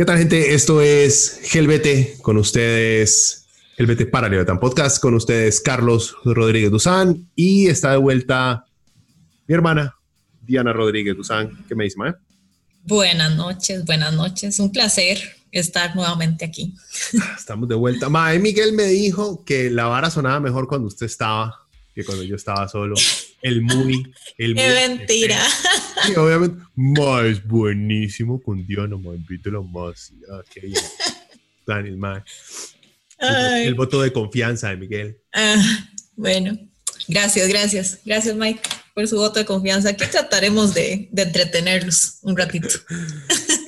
¿Qué tal, gente? Esto es Gelbete con ustedes, Gelbete para Libertad Podcast, con ustedes Carlos Rodríguez Duzán y está de vuelta mi hermana Diana Rodríguez Duzán. ¿Qué me dice, Mae? Buenas noches, buenas noches. Un placer estar nuevamente aquí. Estamos de vuelta. Mae, Miguel me dijo que la vara sonaba mejor cuando usted estaba que cuando yo estaba solo. El muy. El Qué mentira. Sí, obviamente. Más buenísimo con más. Ah, qué bien. Daniel, más. El, el, voto de confianza de Miguel. Ah, bueno, gracias, gracias. Gracias, Mike, por su voto de confianza. Aquí trataremos de, de entretenerlos un ratito.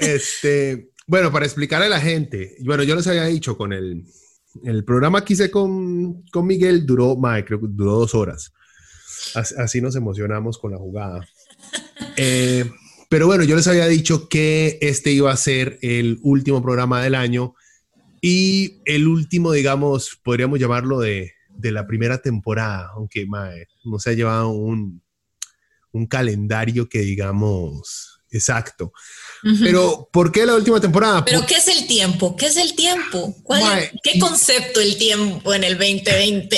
Este, bueno, para explicarle a la gente, bueno, yo les había dicho con el, el programa que hice con, con Miguel duró, mae, creo que duró dos horas. Así, nos emocionamos con la jugada. Eh, pero bueno, yo les había dicho que este iba a ser el último programa del año y el último, digamos, podríamos llamarlo de, de la primera temporada, aunque no se ha llevado un, un calendario que digamos exacto. Uh -huh. Pero, ¿por qué la última temporada? ¿Pero qué es el tiempo? ¿Qué es el tiempo? ¿Cuál es, ¿Qué concepto el tiempo en el 2020?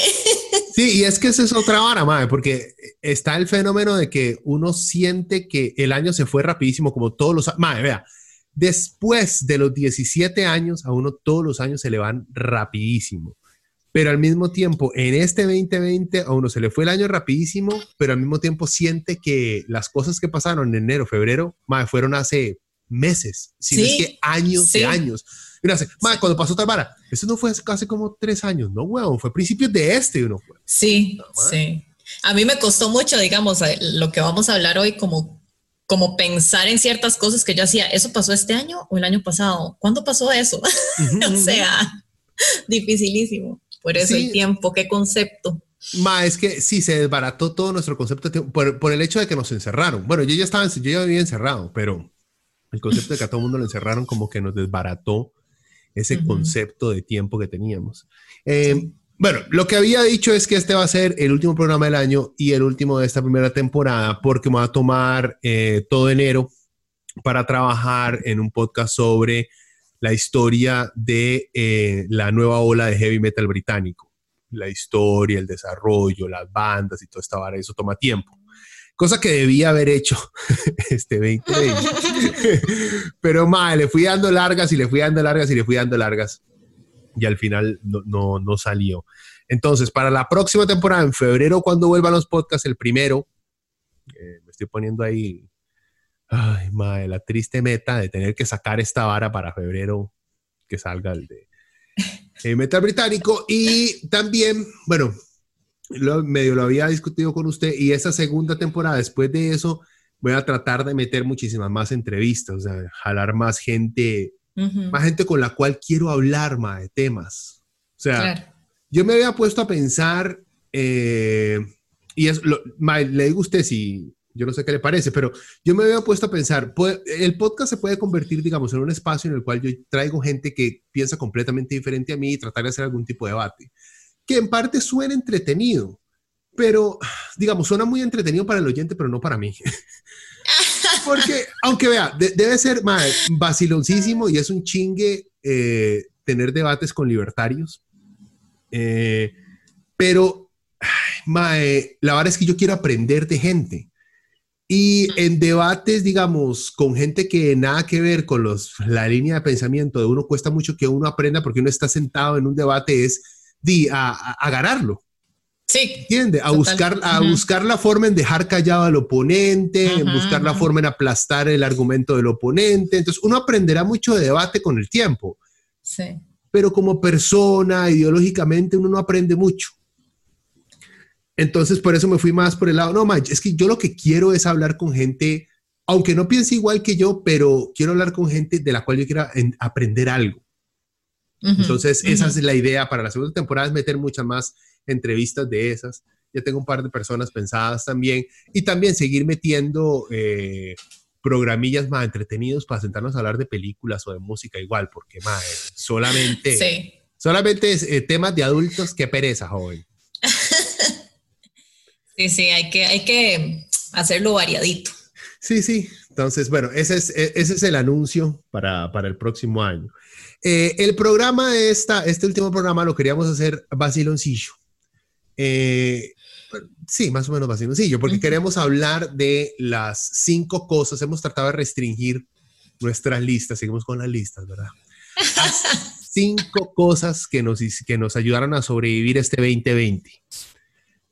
Sí, y es que esa es otra vara, madre, porque está el fenómeno de que uno siente que el año se fue rapidísimo, como todos los... Madre, vea, después de los 17 años, a uno todos los años se le van rapidísimo. Pero al mismo tiempo, en este 2020, a uno se le fue el año rapidísimo, pero al mismo tiempo siente que las cosas que pasaron en enero, febrero, madre, fueron hace meses, si sí, es que años sí. de años. Mira, sí. cuando pasó Tabara, eso no fue hace como tres años, no, weón, fue a principios de este, uno fue. Sí, no, sí. A mí me costó mucho, digamos, lo que vamos a hablar hoy, como, como pensar en ciertas cosas que yo hacía. ¿Eso pasó este año o el año pasado? ¿Cuándo pasó eso? Uh -huh. o sea, dificilísimo. Por eso sí. el tiempo, qué concepto. Ma, es que sí, se desbarató todo nuestro concepto por, por, el hecho de que nos encerraron. Bueno, yo ya estaba, yo ya vivía encerrado, pero el concepto de que a todo mundo lo encerraron como que nos desbarató ese uh -huh. concepto de tiempo que teníamos. Eh, sí. Bueno, lo que había dicho es que este va a ser el último programa del año y el último de esta primera temporada porque me va a tomar eh, todo enero para trabajar en un podcast sobre la historia de eh, la nueva ola de heavy metal británico. La historia, el desarrollo, las bandas y toda esta vara, eso toma tiempo cosa que debía haber hecho este 2020. Pero madre, le fui dando largas y le fui dando largas y le fui dando largas. Y al final no, no, no, salió. Entonces, para la próxima temporada, en febrero, cuando vuelvan los podcasts, el primero, eh, me estoy poniendo ahí, ay, madre, la triste meta de tener que sacar esta vara para febrero, que salga el de eh, metal británico. Y también, bueno, lo, medio lo había discutido con usted y esa segunda temporada, después de eso, voy a tratar de meter muchísimas más entrevistas, o sea, jalar más gente, uh -huh. más gente con la cual quiero hablar más de temas. O sea, claro. yo me había puesto a pensar, eh, y es, lo, ma, le digo a usted si, yo no sé qué le parece, pero yo me había puesto a pensar, puede, el podcast se puede convertir, digamos, en un espacio en el cual yo traigo gente que piensa completamente diferente a mí y tratar de hacer algún tipo de debate que en parte suena entretenido, pero digamos, suena muy entretenido para el oyente, pero no para mí. Porque, aunque vea, de, debe ser mae, vaciloncísimo y es un chingue eh, tener debates con libertarios. Eh, pero, mae, la verdad es que yo quiero aprender de gente. Y en debates, digamos, con gente que nada que ver con los, la línea de pensamiento de uno, cuesta mucho que uno aprenda porque uno está sentado en un debate, es a, a, ganarlo. Sí. ¿Entiende? A, buscar, a buscar la forma en dejar callado al oponente, en buscar la forma en aplastar el argumento del oponente. Entonces, uno aprenderá mucho de debate con el tiempo. Sí. Pero como persona, ideológicamente, uno no aprende mucho. Entonces, por eso me fui más por el lado, no, man, es que yo lo que quiero es hablar con gente, aunque no piense igual que yo, pero quiero hablar con gente de la cual yo quiera aprender algo. Entonces, esa es la idea para la segunda temporada, es meter muchas más entrevistas de esas. Ya tengo un par de personas pensadas también. Y también seguir metiendo eh, programillas más entretenidos para sentarnos a hablar de películas o de música igual, porque más solamente, solamente es, eh, temas de adultos, qué pereza, joven. sí, sí, hay que, hay que hacerlo variadito. Sí, sí. Entonces, bueno, ese es, e, ese es el anuncio para, para el próximo año. Eh, el programa de esta, este último programa lo queríamos hacer vaciloncillo. Eh, sí, más o menos vaciloncillo, porque queremos hablar de las cinco cosas. Hemos tratado de restringir nuestras listas, seguimos con las listas, ¿verdad? cinco cosas que nos, que nos ayudaron a sobrevivir este 2020.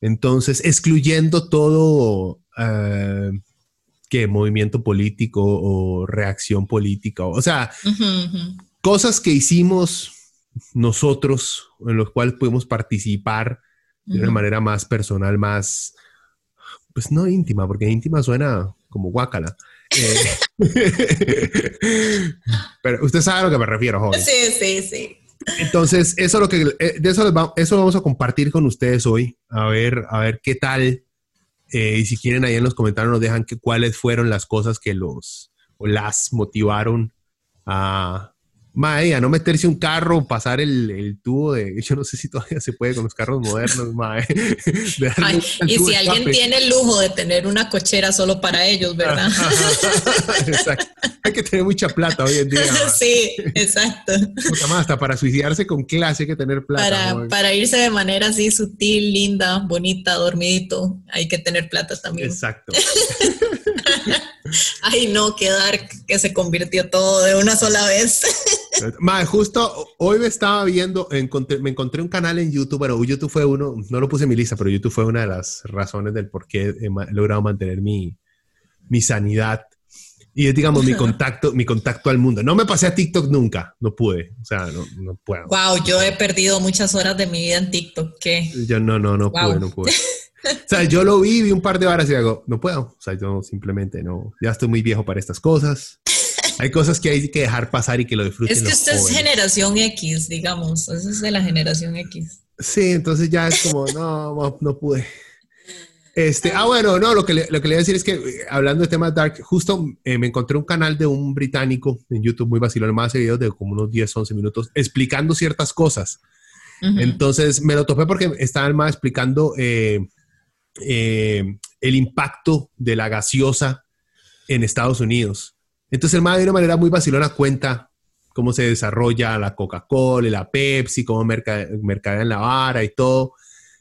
Entonces, excluyendo todo eh, que movimiento político o reacción política, o sea, cosas que hicimos nosotros, en los cuales pudimos participar de una manera más personal, más, pues no íntima, porque íntima suena como guácala. Eh, pero usted sabe a lo que me refiero, joven. Sí, sí, sí. Entonces, eso lo que, eh, de eso, eso vamos a compartir con ustedes hoy, a ver, a ver qué tal. Eh, y si quieren ahí en los comentarios nos dejan que, cuáles fueron las cosas que los o las motivaron a, Mae, a no meterse un carro, pasar el, el, tubo de. Yo no sé si todavía se puede con los carros modernos, mae. y si alguien tiene el lujo de tener una cochera solo para ellos, ¿verdad? exacto. Hay que tener mucha plata hoy en día. sí, exacto. Más, hasta para suicidarse con clase hay que tener plata. Para, para, irse de manera así sutil, linda, bonita, dormidito, hay que tener plata también. Exacto. Ay, no, quedar que se convirtió todo de una sola vez. Mae, justo hoy me estaba viendo, me encontré un canal en YouTube, pero YouTube fue uno, no lo puse en mi lista, pero YouTube fue una de las razones del por qué he, logrado mantener mi, mi sanidad y es, digamos, mi contacto, mi contacto al mundo. No me pasé a TikTok nunca, no pude, o sea, no, no puedo. Wow, yo he perdido muchas horas de mi vida en TikTok, ¿qué? Yo no, no, no pude, no pude. O sea, yo lo vi, vi un par de horas y digo, no puedo. O sea, yo simplemente no, ya estoy muy viejo para estas cosas. Hay cosas que hay que dejar pasar y que lo disfruten. Es que usted es generación X, digamos. Eso es de la generación X. Sí, entonces ya es como, no, no, pude. Este, ah, bueno, no, lo que, le, lo que le voy a decir es que eh, hablando de temas dark, justo eh, me encontré un canal de un británico en YouTube muy vacilón, más videos de como unos 10, 11 minutos explicando ciertas cosas. Entonces me lo topé porque estaba el más explicando eh, el impacto de la gaseosa en Estados Unidos. Entonces el MAE de una manera muy vacilona cuenta cómo se desarrolla la Coca-Cola, la Pepsi, cómo mercadean la vara y todo.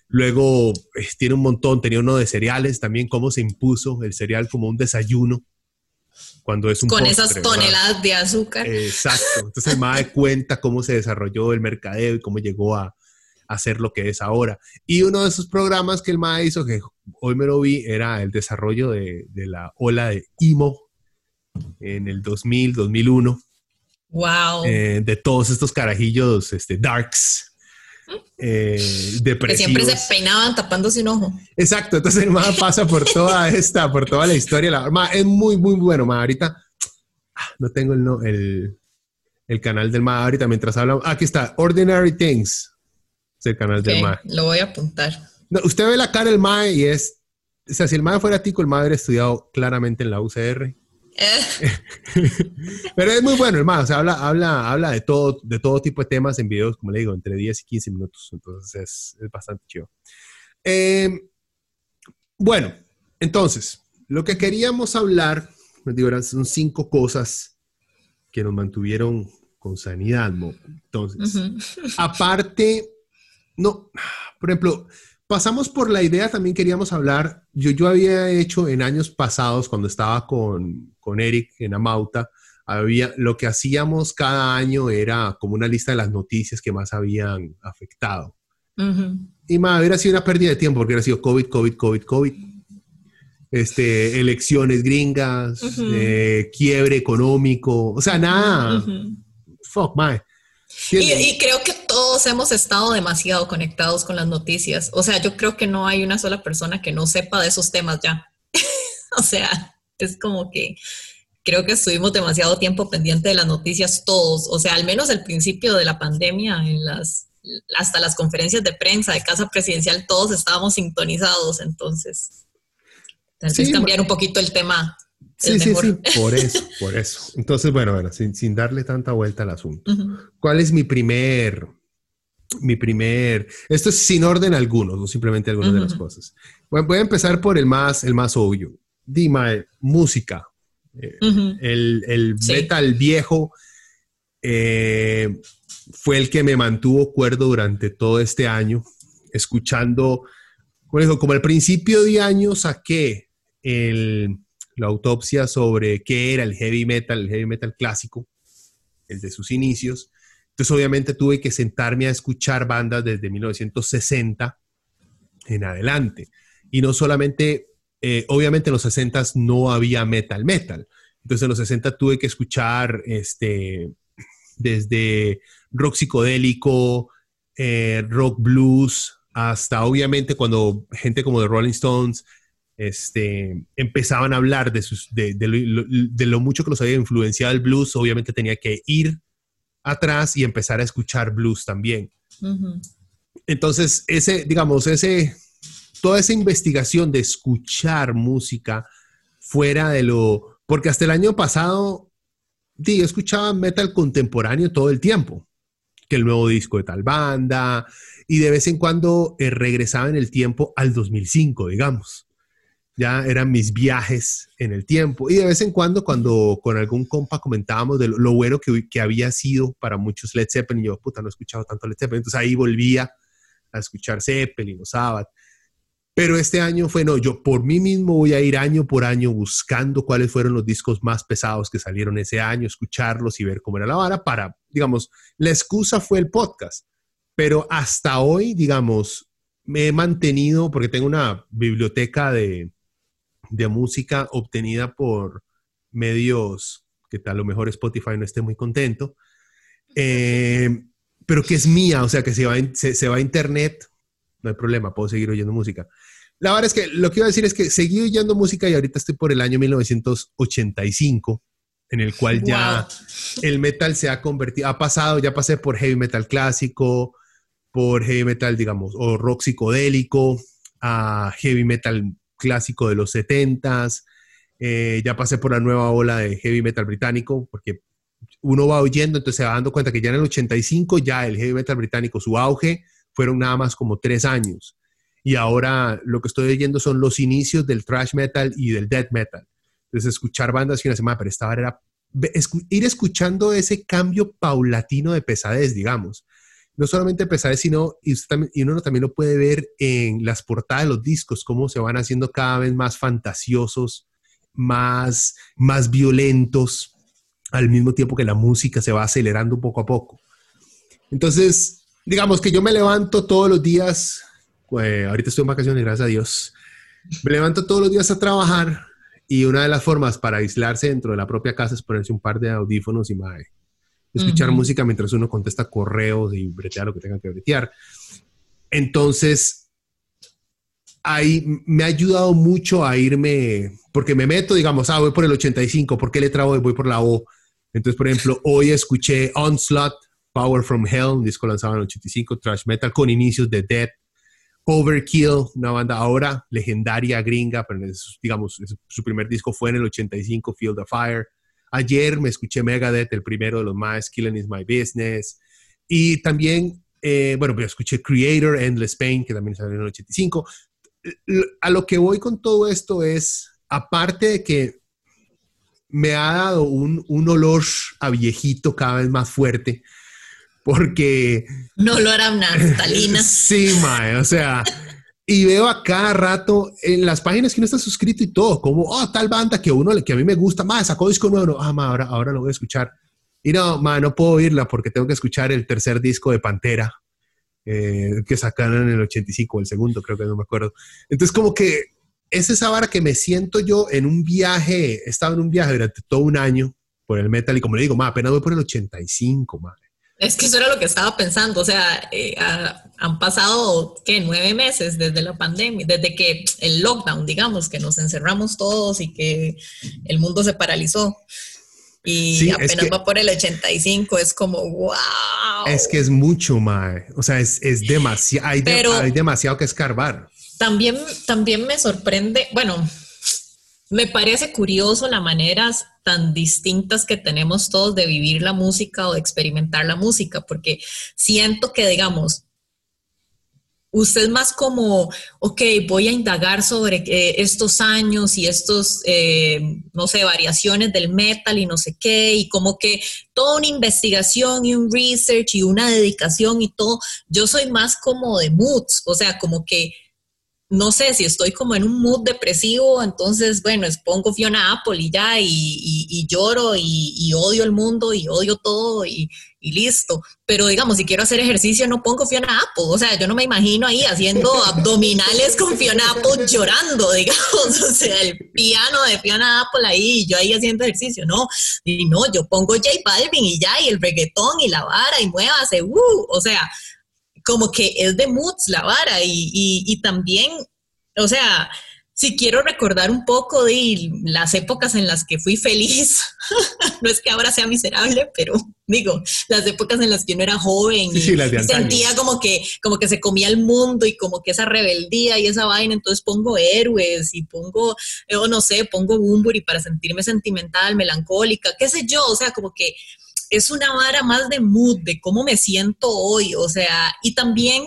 Luego eh, tiene un montón, tenía uno de cereales también, cómo se impuso el cereal como un desayuno cuando es un Con esas toneladas de azúcar. Exacto. Entonces el MAE cuenta cómo se desarrolló el mercadeo y cómo llegó a, a ser lo que es ahora. Y uno de esos programas que el MAE hizo, que hoy me lo vi, era el desarrollo de, de la ola de IMO, en el 2000, 2001. Wow. Eh, de todos estos carajillos este, darks. Eh, que siempre se peinaban tapándose un ojo. Exacto, entonces el pasa por toda esta, por toda la historia. La, es muy, muy bueno, ma. Ahorita ah, no tengo el, el, el, canal del ma. Ahorita mientras hablamos. aquí está, Ordinary Things. El canal del ma. Lo voy a apuntar. usted ve la cara del ma y es. O sea, si el ma fuera tico, el ma hubiera estudiado claramente en la UCR. Pero es muy bueno, hermano. O sea, habla, habla, habla de todo, de todo tipo de temas en videos, como le digo, entre 10 y 15 minutos. Entonces es, bastante chido. Em, bueno, entonces, lo que queríamos hablar, digo, son cinco cosas que nos mantuvieron con sanidad, Entonces, aparte, no, por ejemplo, pasamos por la idea, también queríamos hablar, yo, yo había hecho en años pasados, cuando estaba con, con Eric en Amauta, había, lo que hacíamos cada año era como una lista de las noticias que más habían afectado. Y más, hubiera sido una pérdida de tiempo porque hubiera sido COVID, COVID, COVID, COVID. Este, elecciones gringas, eh, quiebre económico, o sea, nada. Fuck, my. Y, creo que todos hemos estado demasiado conectados con las noticias. O sea, yo creo que no hay una sola persona que no sepa de esos temas ya. o sea, es como que creo que estuvimos demasiado tiempo pendiente de las noticias todos. O sea, al menos al principio de la pandemia, en las, hasta las conferencias de prensa de Casa Presidencial, todos estábamos sintonizados. Entonces, tal vez cambiar un poquito el tema Sí, sí, sí, por eso, por eso. Entonces, bueno, bueno, sin, darle tanta vuelta al asunto. ¿Cuál es mi primer, mi primer, esto es sin orden algunos, no simplemente algunas de las cosas. Bueno, voy a empezar por el más, el más obvio. Dime, música. Eh, el, metal viejo eh, fue el que me mantuvo cuerdo durante todo este año, escuchando, como, como al principio de año saqué el la autopsia sobre qué era el heavy metal, el heavy metal clásico, el de sus inicios. Entonces, obviamente, tuve que sentarme a escuchar bandas desde 1960 en adelante. Y no solamente, eh, obviamente en los 60 no había metal metal. Entonces, en los 60 tuve que escuchar este, desde rock psicodélico, eh, rock blues, hasta obviamente cuando gente como The Rolling Stones este, empezaban a hablar de, sus, de, lo, mucho que los había influenciado el blues, obviamente tenía que ir atrás y empezar a escuchar blues también. Entonces, ese, digamos, ese, toda esa investigación de escuchar música fuera de lo, porque hasta el año pasado, yo escuchaba metal contemporáneo todo el tiempo, que el nuevo disco de tal banda, y de vez en cuando eh, regresaba en el tiempo al 2005, digamos ya eran mis viajes en el tiempo. Y de vez en cuando, cuando con algún compa comentábamos de lo, bueno que, que, había sido para muchos Led Zeppelin, yo, puta, no he escuchado tanto Led Zeppelin, entonces ahí volvía a escuchar Zeppelin o Sabbath. Pero este año fue, no, yo por mí mismo voy a ir año por año buscando cuáles fueron los discos más pesados que salieron ese año, escucharlos y ver cómo era la vara para, digamos, la excusa fue el podcast. Pero hasta hoy, digamos, me he mantenido, porque tengo una biblioteca de, de música obtenida por medios que tal lo mejor Spotify no esté muy contento, eh, pero que es mía, o sea, que se va, se, va a internet, no hay problema, puedo seguir oyendo música. La verdad es que lo que iba a decir es que seguí oyendo música y ahorita estoy por el año 1985, en el cual ya el metal se ha convertido, ha pasado, ya pasé por heavy metal clásico, por heavy metal, digamos, o rock psicodélico, a heavy metal clásico de los 70s. Eh, ya pasé por la nueva ola de heavy metal británico, porque uno va oyendo, entonces se va dando cuenta que ya en el 85 ya el heavy metal británico, su auge, fueron nada más como tres años. Y ahora lo que estoy oyendo son los inicios del thrash metal y del death metal. Entonces escuchar bandas y una semana, pero esta era ir escuchando ese cambio paulatino de pesadez, digamos no solamente pesadez, sino, y, uno también lo puede ver en las portadas de los discos, cómo se van haciendo cada vez más fantasiosos, más, más violentos, al mismo tiempo que la música se va acelerando poco a poco. Entonces, digamos que yo me levanto todos los días, eh, ahorita estoy en vacaciones, gracias a Dios, me levanto todos los días a trabajar y una de las formas para aislarse dentro de la propia casa es ponerse un par de audífonos y mae, escuchar música mientras uno contesta correos y bretear lo que tenga que bretear. Entonces, ahí me ha ayudado mucho a irme, porque me meto, digamos, ah, voy por el 85, ¿por qué letra voy? Voy por la O. Entonces, por ejemplo, hoy escuché Onslaught, Power from Hell, un disco lanzado en el 85, Trash Metal, con inicios de Dead. Overkill, una banda ahora legendaria gringa, pero digamos, su primer disco fue en el 85, Field of Fire. Ayer me escuché Megadeth, el primero de los más, Killing is My Business. Y también, eh, bueno, pues escuché Creator, Endless Pain, que también salió en el 85. A lo que voy con todo esto es, aparte de que me ha dado un, un olor a viejito cada vez más fuerte, porque... No lo hará naftalina. sí, mae, o sea, y veo a cada rato en las páginas que uno está suscrito y todo, como, oh, tal banda que uno, que a mí me gusta, más sacó disco nuevo, ah, ma, ahora, ahora lo voy a escuchar. Y no, ma, no puedo oírla porque tengo que escuchar el tercer disco de Pantera, eh, que sacaron en el 85, el segundo, creo que no me acuerdo. Entonces, como que es esa vara que me siento yo en un viaje, he estado en un viaje durante todo un año por el metal y como le digo, ma, apenas voy por el 85, madre. Es que eso era lo que estaba pensando, o sea, eh, han pasado, ¿qué? Nueve meses desde la pandemia, desde que el lockdown, digamos, que nos encerramos todos y que el mundo se paralizó. Y apenas va por el 85, es como, wow. Es que es mucho, mae. O sea, es, es demasiado, hay, hay demasiado que escarbar. También, también me sorprende, bueno, me parece curioso las maneras tan distintas que tenemos todos de vivir la música o de experimentar la música, porque siento que, digamos, usted más como, ok, voy a indagar sobre eh, estos años y estos, eh, no sé, variaciones del metal y no sé qué, y como que toda una investigación y un research y una dedicación y todo. Yo soy más como de moods, o sea, como que no sé si estoy como en un mood depresivo, entonces, bueno, pongo Fiona Apple y ya, y, lloro y, odio el mundo y odio todo y, listo. Pero digamos, si quiero hacer ejercicio, no pongo Fiona Apple. O sea, yo no me imagino ahí haciendo abdominales con Fiona Apple llorando, digamos. O sea, el piano de Fiona Apple ahí, y yo ahí haciendo ejercicio. No, y no, yo pongo J Balvin y ya, y el reggaetón y la vara y muévase, uh, o sea como que es de moods la vara y, también, o sea, si quiero recordar un poco de las épocas en las que fui feliz, no es que ahora sea miserable, pero digo, las épocas en las que uno era joven y sentía como que, como que se comía el mundo y como que esa rebeldía y esa vaina, entonces pongo héroes y pongo, o no sé, pongo Bumburi para sentirme sentimental, melancólica, qué sé yo, o sea, como que es una vara más de mood, de cómo me siento hoy, o sea, y también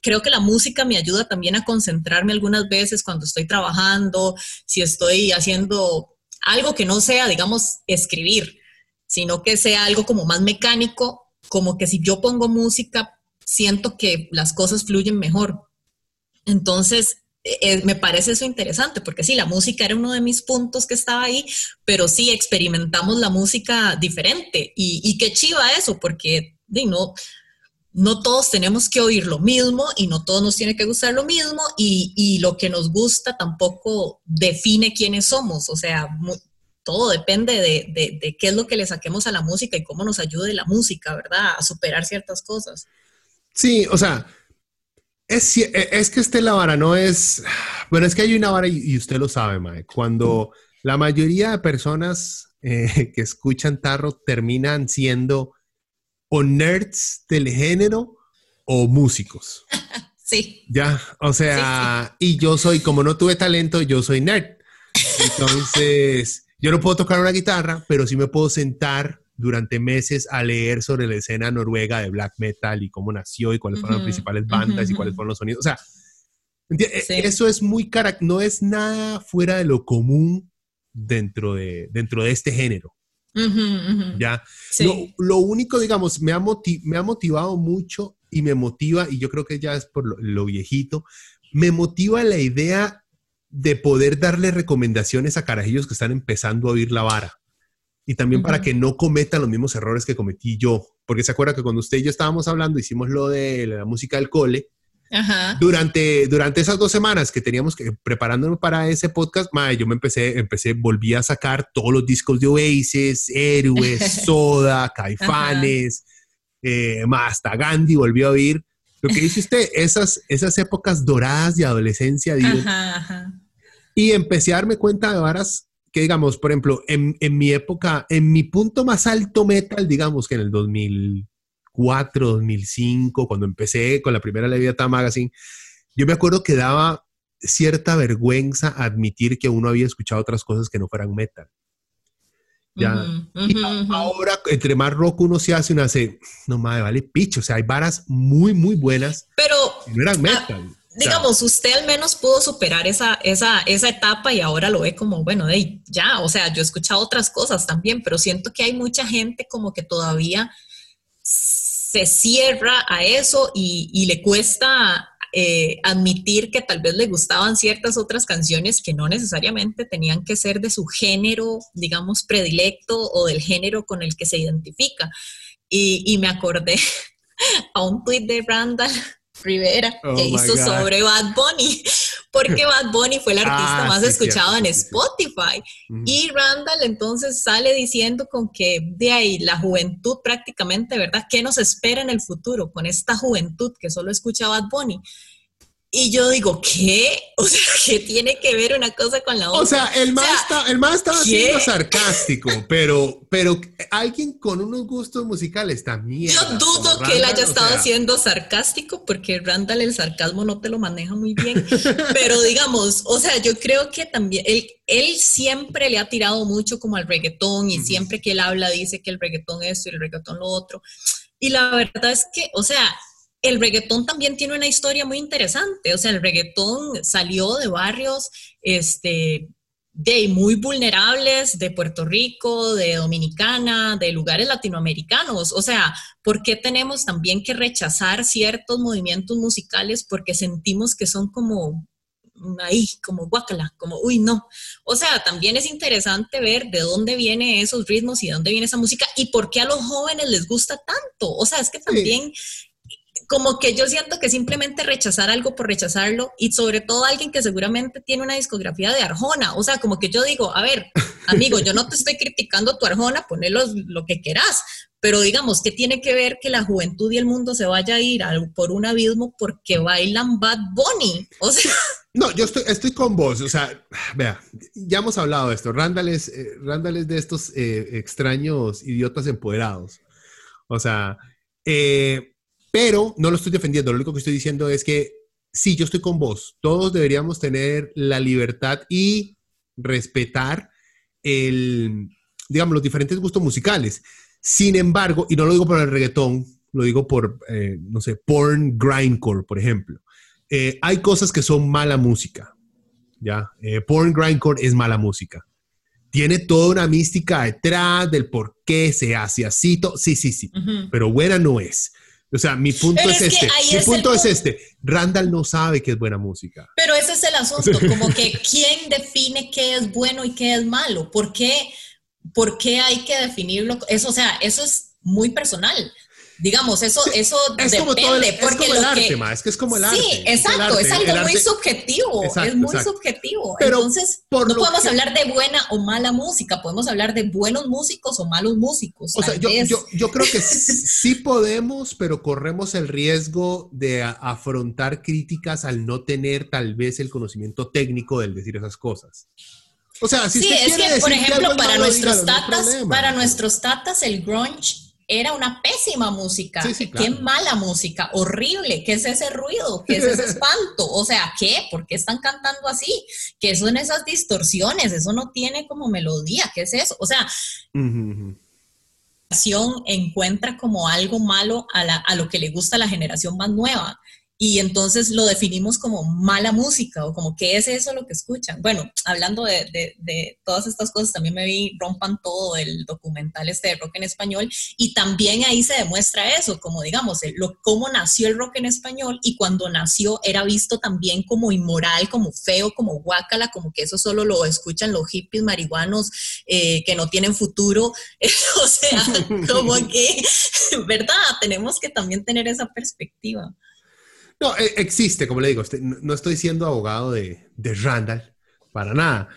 creo que la música me ayuda también a concentrarme algunas veces cuando estoy trabajando, si estoy haciendo algo que no sea, digamos, escribir, sino que sea algo como más mecánico, como que si yo pongo música, siento que las cosas fluyen mejor. Entonces, eh, me parece eso interesante, porque sí, la música era uno de mis puntos que estaba ahí, pero sí experimentamos la música diferente. Y, qué chiva eso, porque no, no todos tenemos que oír lo mismo y no todos nos tiene que gustar lo mismo y, lo que nos gusta tampoco define quiénes somos. O sea, todo depende de, de, qué es lo que le saquemos a la música y cómo nos ayude la música, ¿verdad? A superar ciertas cosas. Sí, o sea, es, e, es que este la vara no es. Bueno, es que hay una vara y, usted lo sabe, Mae. Cuando la mayoría de personas eh, que escuchan tarro terminan siendo o nerds del género o músicos. Sí. Ya, o sea, y yo soy, como no tuve talento, yo soy nerd. Entonces, yo no puedo tocar una guitarra, pero sí me puedo sentar durante meses a leer sobre la escena noruega de black metal y cómo nació y cuáles fueron las principales bandas y cuáles fueron los sonidos. O sea, eso es muy cara, no es nada fuera de lo común dentro de, dentro de este género. Ya. Lo, único, digamos, me ha, me ha motivado mucho y me motiva, y yo creo que ya es por lo, lo viejito, me motiva la idea de poder darle recomendaciones a carajillos que están empezando a oír la vara y también para que no cometan los mismos errores que cometí yo. Porque se acuerda que cuando usted y yo estábamos hablando, hicimos lo de la música del cole. Durante, durante esas dos semanas que teníamos que preparándonos para ese podcast, yo me empecé, empecé, volví a sacar todos los discos de Oasis, Héroes, Soda, Caifanes, eh, hasta Gandhi volvió a oír. Lo que dice usted, esas, esas épocas doradas de adolescencia, y empecé a darme cuenta de varas que digamos, por ejemplo, en, en, mi época, en mi punto más alto metal, digamos que en el 2004, 2005, cuando empecé con la primera Leviathan Magazine, yo me acuerdo que daba cierta vergüenza admitir que uno había escuchado otras cosas que no fueran metal. Ya. y ahora, entre más rock uno se hace, uno hace, no mames, vale picho. O sea, hay varas muy, muy buenas. Pero. no eran metal digamos, usted al menos pudo superar esa, esa, esa etapa y ahora lo ve como, bueno, de ya, o sea, yo he escuchado otras cosas también, pero siento que hay mucha gente como que todavía se cierra a eso y, le cuesta eh, admitir que tal vez le gustaban ciertas otras canciones que no necesariamente tenían que ser de su género, digamos, predilecto o del género con el que se identifica. Y, y me acordé a un tweet de Randall Rivera que oh hizo sobre Bad Bunny, porque Bad Bunny fue el artista ah, más escuchado en Spotify. Y Randall entonces sale diciendo con que de ahí la juventud prácticamente, ¿verdad? ¿Qué nos espera en el futuro con esta juventud que solo escucha Bad Bunny? Y yo digo, ¿qué? O sea, ¿qué tiene que ver una cosa con la otra? O sea, el más, el más estaba siendo sarcástico, pero, pero alguien con unos gustos musicales también. Yo dudo que él haya estado siendo sarcástico, porque Randall el sarcasmo no te lo maneja muy bien. pero digamos, o sea, yo creo que también él, él siempre le ha tirado mucho como al reggaetón y siempre que él habla dice que el reggaetón esto y el reggaetón lo otro. Y la verdad es que, o sea, el reggaetón también tiene una historia muy interesante. O sea, el reggaetón salió de barrios este, de muy vulnerables de Puerto Rico, de Dominicana, de lugares latinoamericanos. O sea, ¿por qué tenemos también que rechazar ciertos movimientos musicales porque sentimos que son como ahí, como guacala, como uy, no. O sea, también es interesante ver de dónde vienen esos ritmos y de dónde viene esa música y por qué a los jóvenes les gusta tanto. O sea, es que también como que yo siento que simplemente rechazar algo por rechazarlo y sobre todo alguien que seguramente tiene una discografía de Arjona, o sea, como que yo digo, a ver, amigo, yo no te estoy criticando tu Arjona, ponelo lo que quieras, pero digamos, ¿qué tiene que ver que la juventud y el mundo se vaya a ir por un abismo porque bailan Bad Bunny? O sea... No, yo estoy, estoy con vos, o sea, vea, ya hemos hablado de esto, Randall es, eh, de estos eh, extraños idiotas empoderados, o sea, eh, pero no lo estoy defendiendo, lo único que estoy diciendo es que sí, yo estoy con vos. Todos deberíamos tener la libertad y respetar el, digamos, los diferentes gustos musicales. Sin embargo, y no lo digo por el reggaetón, lo digo por, eh, no sé, porn grindcore, por ejemplo. Eh, hay cosas que son mala música, ¿ya? Eh, porn grindcore es mala música. Tiene toda una mística detrás del por qué se hace así, sí, sí, sí, pero buena no es. O sea, mi punto es, este. Mi punto es este. Randall no sabe qué es buena música. Pero ese es el asunto, como que quién define qué es bueno y qué es malo. ¿Por qué, ¿Por qué hay que definirlo? Eso, o sea, eso es muy personal. Digamos, eso, eso es depende. Como todo el, es como el arte, es que es como el arte. Sí, exacto, es, algo muy subjetivo, es muy subjetivo. Entonces, no podemos hablar de buena o mala música, podemos hablar de buenos músicos o malos músicos. O sea, yo, yo, yo, creo que sí podemos, pero corremos el riesgo de afrontar críticas al no tener tal vez el conocimiento técnico del decir esas cosas. O sea, si sí, es que, por ejemplo, para nuestros tatas, para nuestros tatas, el grunge era una pésima música. Qué mala música, horrible. ¿Qué es ese ruido? ¿Qué es ese espanto? O sea, ¿qué? ¿Por qué están cantando así? ¿Qué son esas distorsiones? Eso no tiene como melodía. ¿Qué es eso? O sea, encuentra como algo malo a, a lo que le gusta a la generación más nueva y entonces lo definimos como mala música o como qué es eso lo que escuchan. Bueno, hablando de, de, todas estas cosas, también me vi Rompan Todo, el documental este de rock en español, y también ahí se demuestra eso, como digamos, lo, cómo nació el rock en español y cuando nació era visto también como inmoral, como feo, como guácala, como que eso solo lo escuchan los hippies marihuanos eh, que no tienen futuro. o sea, como que, ¿verdad? Tenemos que también tener esa perspectiva. No, e, existe, como le digo, este, no estoy siendo abogado de, de Randall, para nada.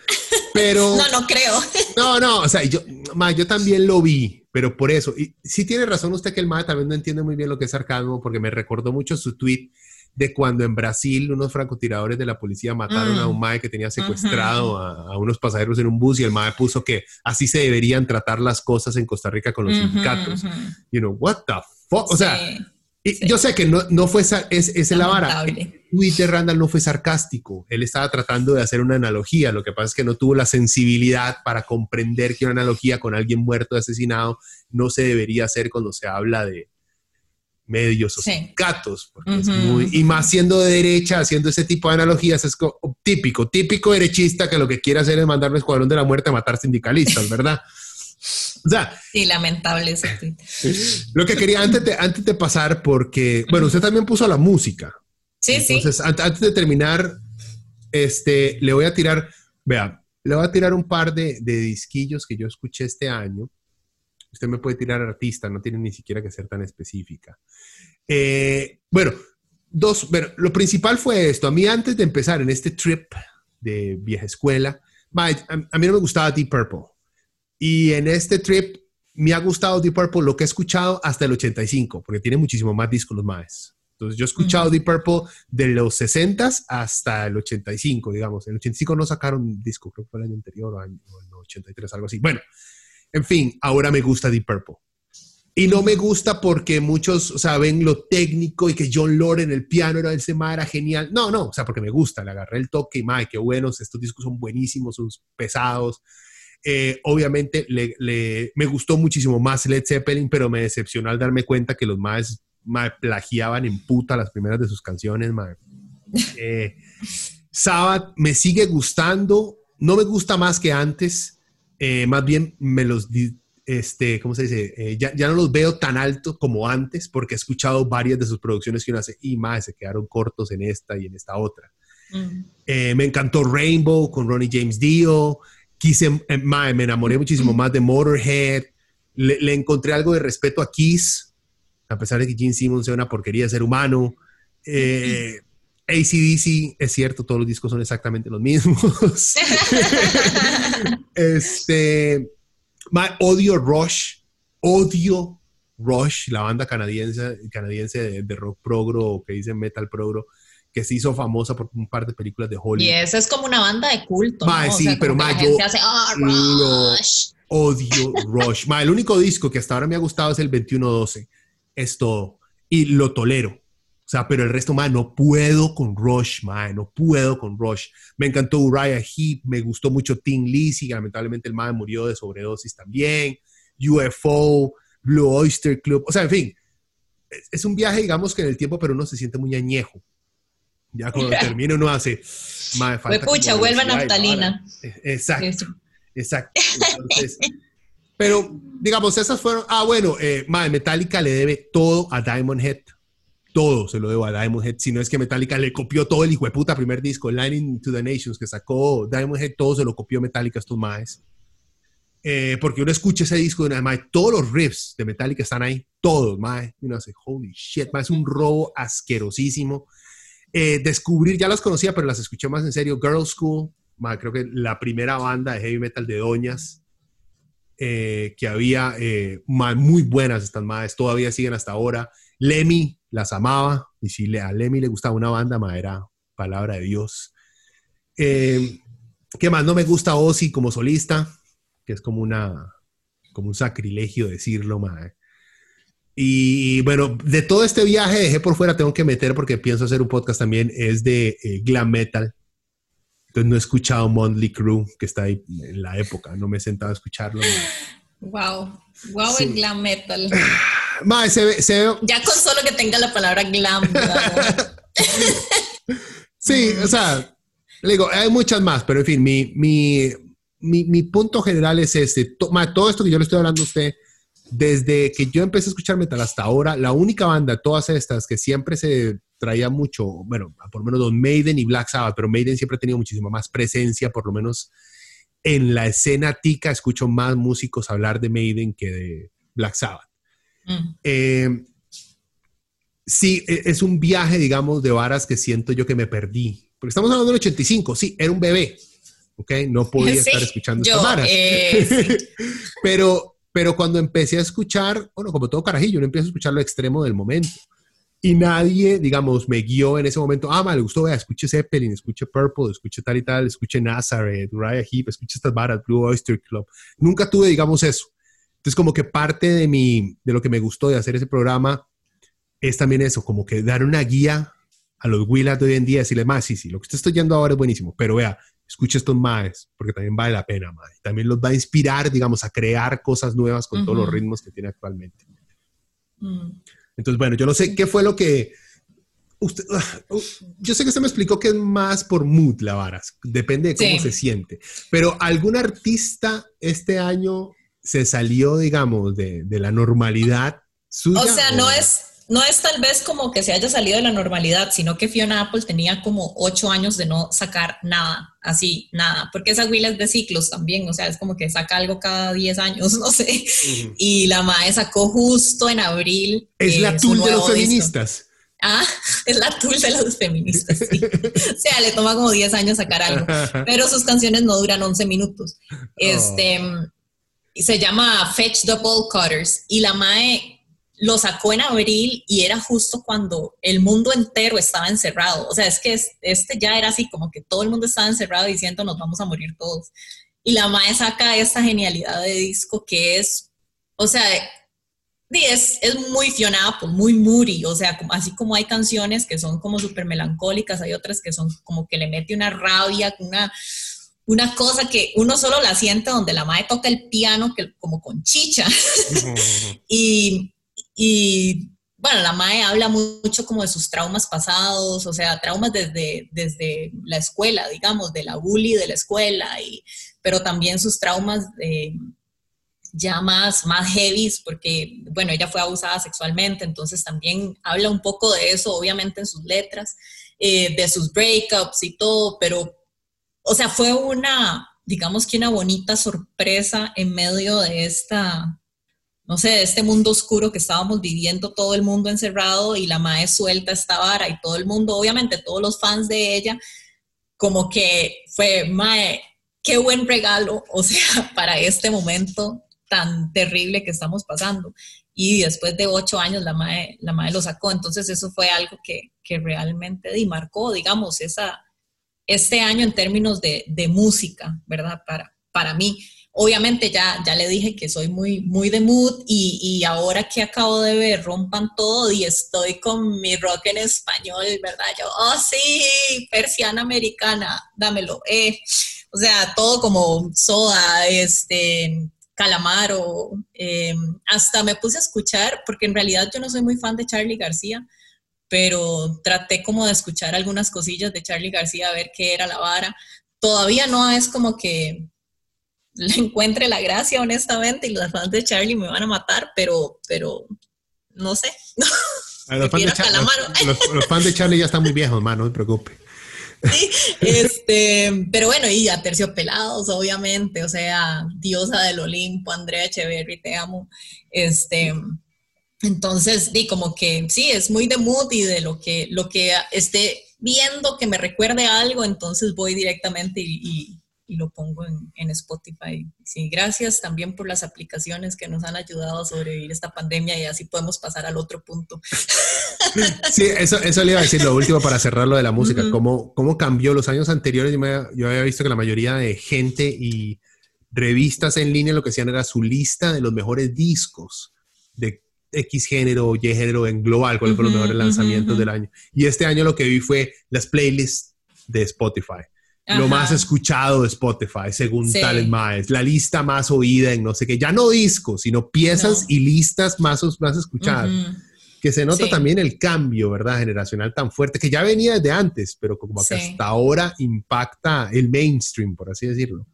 Pero. no, no creo. No, no, o sea, yo, yo también lo vi, pero por eso. Y sí tiene razón usted que el MA también no entiende muy bien lo que es sarcasmo, porque me recordó mucho su tweet de cuando en Brasil unos francotiradores de la policía mataron a un mm. MAE que tenía secuestrado a, unos pasajeros en un bus y el MAE puso que así se deberían tratar las cosas en Costa Rica con los sindicatos. You know, what the fuck? O sea, yo sé que no, no fue, es, es la vara. Twitter Randall no fue sarcástico. Él estaba tratando de hacer una analogía. Lo que pasa es que no tuvo la sensibilidad para comprender que una analogía con alguien muerto, asesinado, no se debería hacer cuando se habla de medios o sindicatos. y más siendo de derecha, haciendo ese tipo de analogías, es típico, típico derechista que lo que quiere hacer es mandarme escuadrón de la muerte a matar sindicalistas, ¿verdad? O sea, sí, lamentable ese tweet. Lo que quería antes de, antes de pasar, porque, bueno, usted también puso la música. Sí, Entonces, antes de terminar, este, le voy a tirar, vea, le voy a tirar un par de, de disquillos que yo escuché este año. Usted me puede tirar artista, no tiene ni siquiera que ser tan específica. Eh, bueno, dos, bueno, lo principal fue esto. A mí antes de empezar en este trip de vieja escuela, a, mí no me gustaba Deep Purple. Y en este trip me ha gustado Deep Purple lo que he escuchado hasta el 85, porque tiene muchísimo más discos los más. Entonces yo he escuchado Deep Purple de los 60 hasta el 85, digamos. En el 85 no sacaron un disco, creo que fue el año anterior o, el 83, algo así. Bueno, en fin, ahora me gusta Deep Purple. Y no me gusta porque muchos, o sea, ven lo técnico y que John Lord en el piano era el sema era genial. No, no, o sea, porque me gusta, le agarré el toque y, madre, qué buenos, estos discos son buenísimos, son pesados. Eh, obviamente le, me gustó muchísimo más Led Zeppelin, pero me decepcionó al darme cuenta que los más, más plagiaban en puta las primeras de sus canciones. Madre. Eh, Sabbath me sigue gustando, no me gusta más que antes, eh, más bien me los este, ¿cómo se dice? Eh, ya, ya, no los veo tan altos como antes porque he escuchado varias de sus producciones que uno hace y más, se quedaron cortos en esta y en esta otra. Mm. Me encantó Rainbow con Ronnie James Dio. Quise, eh, me enamoré muchísimo más de Motorhead. Le, encontré algo de respeto a Kiss, a pesar de que Gene Simmons sea una porquería de ser humano. Eh, ACDC, es cierto, todos los discos son exactamente los mismos. este odio Rush, odio Rush, la banda canadiense, canadiense de, rock progro, que dicen metal progro, que se hizo famosa por un par de películas de Hollywood. Y esa es como una banda de culto. sí, pero ma, yo ah, odio Rush. Ma, el único disco que hasta ahora me ha gustado es el 2112. Es todo. Y lo tolero. O sea, pero el resto, man, no puedo con Rush, man, no puedo con Rush. Me encantó Uriah Heep, me gustó mucho Tim Lizzy, lamentablemente el man murió de sobredosis también. UFO, Blue Oyster Club, o sea, en fin, es, un viaje, digamos que en el tiempo, pero uno se siente muy añejo. Ya cuando termina uno hace, madre, falta pucha, vuelve a Naftalina. Exacto, exacto. pero, digamos, esas fueron, ah, bueno, eh, madre, Metallica le debe todo a Diamond Head todo se lo debo a Diamond Head, si no es que Metallica le copió todo el hijo de puta primer disco, Lightning to the Nations, que sacó Diamond Head, todo se lo copió Metallica estos maes. Eh, porque uno escucha ese disco de una todos los riffs de Metallica están ahí, todos, mae. Y uno hace, holy shit, mae, es un robo asquerosísimo. Eh, descubrir, ya las conocía, pero las escuché más en serio. Girl School, creo que la primera banda de heavy metal de doñas eh, que había, muy buenas estas maes, todavía siguen hasta ahora. Lemmy, las amaba, y si a Lemmy le gustaba una banda, ma, era palabra de Dios. Eh, ¿Qué más? No me gusta Ozzy como solista, que es como, una, un sacrilegio decirlo, ma. Y bueno, de todo este viaje dejé por fuera, tengo que meter porque pienso hacer un podcast también, es de eh, glam metal. Entonces no he escuchado Mondly Crew, que está ahí en la época, no me he sentado a escucharlo. Wow, wow el glam metal. Ya con solo que tenga la palabra glam. sí, o sea, le digo, hay muchas más, pero en fin, mi, mi, mi, punto general es este. todo esto que yo le estoy hablando a usted, desde que yo empecé a escuchar metal hasta ahora, la única banda, todas estas, que siempre se traía mucho, bueno, por lo menos Don Maiden y Black Sabbath, pero Maiden siempre ha tenido muchísima más presencia, por lo menos en la escena tica, escucho más músicos hablar de Maiden que de Black Sabbath. Mm. Eh, sí, e, es un viaje, digamos, de varas que siento yo que me perdí. Porque estamos hablando del 85, sí, era un bebé, ¿ok? No podía estar escuchando estas varas. Eh, pero, pero cuando empecé a escuchar, bueno, como todo carajillo, uno empieza a escuchar lo extremo del momento. Y nadie, digamos, me guió en ese momento, ah, me gustó, vea, escuche Zeppelin, escuche Purple, escuche tal y tal, escuche Nazareth, Uriah Heep, escuche estas varas, Blue Oyster Club. Nunca tuve, digamos, eso. Entonces, como que parte de, mi, de lo que me gustó de hacer ese programa es también eso, como que dar una guía a los Willas de hoy en día, decirle, más, sí, sí, lo que usted está yendo ahora es buenísimo, pero vea, escuche estos maes, porque también vale la pena, mae. También los va a inspirar, digamos, a crear cosas nuevas con todos los ritmos que tiene actualmente. Mm. Entonces, bueno, yo no sé qué fue lo que... Usted, ah, yo sé que usted me explicó que es más por mood la varas, depende de cómo se siente, pero algún artista este año se salió, digamos, de, la normalidad suya. O sea, no es, no es tal vez como que se haya salido de la normalidad, sino que Fiona Apple tenía como ocho años de no sacar nada, así, nada, porque esa Will es de ciclos también, o sea, es como que saca algo cada diez años, no sé. Y la MAE sacó justo en abril. Es la tool de los feministas. Ah, es la tool de los feministas, sí. o sea, le toma como 10 años sacar algo, pero sus canciones no duran 11 minutos. Este, oh. se llama Fetch the Ball Cutters y la MAE lo sacó en abril y era justo cuando el mundo entero estaba encerrado. O sea, es que este ya era así, como que todo el mundo estaba encerrado diciendo nos vamos a morir todos. Y la MAE saca esta genialidad de disco que es, o sea, es, es muy Fiona muy moody, o sea, así como hay canciones que son como súper melancólicas, hay otras que son como que le mete una rabia, una, una cosa que uno solo la siente donde la madre toca el piano que, como con chicha. y, y bueno, la MAE habla mucho como de sus traumas pasados, o sea, traumas desde, desde la escuela, digamos, de la bully de la escuela, y, pero también sus traumas ya más, más heavy, porque, bueno, ella fue abusada sexualmente, entonces también habla un poco de eso, obviamente en sus letras, eh, de sus breakups y todo, pero, o sea, fue una, digamos que una bonita sorpresa en medio de esta no sé, este mundo oscuro que estábamos viviendo todo el mundo encerrado y la mae suelta esta vara y todo el mundo, obviamente todos los fans de ella, como que fue, mae, qué buen regalo, o sea, para este momento tan terrible que estamos pasando. Y después de ocho años la mae, la mae lo sacó, entonces eso fue algo que, que realmente marcó, digamos, esa, este año en términos de, de música, ¿verdad? Para, para mí. Obviamente ya, ya le dije que soy muy, muy de mood y, y, ahora que acabo de ver Rompan Todo y estoy con mi rock en español, ¿verdad? Yo, oh sí, persiana americana, dámelo. Eh. O sea, todo como soda, este, calamaro. Eh, hasta me puse a escuchar, porque en realidad yo no soy muy fan de Charlie García, pero traté como de escuchar algunas cosillas de Charlie García a ver qué era la vara. Todavía no es como que le encuentre la gracia, honestamente, y los fans de Charlie me van a matar, pero, pero no sé. Los fans, de Charlie ya están muy viejos, hermano, no se preocupe. Sí, este, pero bueno, y ya terciopelados, obviamente, o sea, diosa del Olimpo, Andrea Echeverry, te amo. Este, entonces, di como que sí, es muy de mood y de lo que, lo que esté viendo que me recuerde algo, entonces voy directamente y y lo pongo en, Spotify. Sí, gracias también por las aplicaciones que nos han ayudado a sobrevivir esta pandemia y así podemos pasar al otro punto. Sí, eso, eso le iba a decir lo último para cerrar lo de la música. ¿Cómo, ¿Cómo, cambió los años anteriores? Yo, había visto que la mayoría de gente y revistas en línea lo que hacían era su lista de los mejores discos de X género, Y género en global, cuáles fueron los mejores lanzamientos del año. Y este año lo que vi fue las playlists de Spotify lo más escuchado de Spotify, según tales maes, la lista más oída en no sé qué, ya no discos, sino piezas y listas más, más escuchadas. Que se nota también el cambio, ¿verdad? Generacional tan fuerte, que ya venía desde antes, pero como que hasta ahora impacta el mainstream, por así decirlo.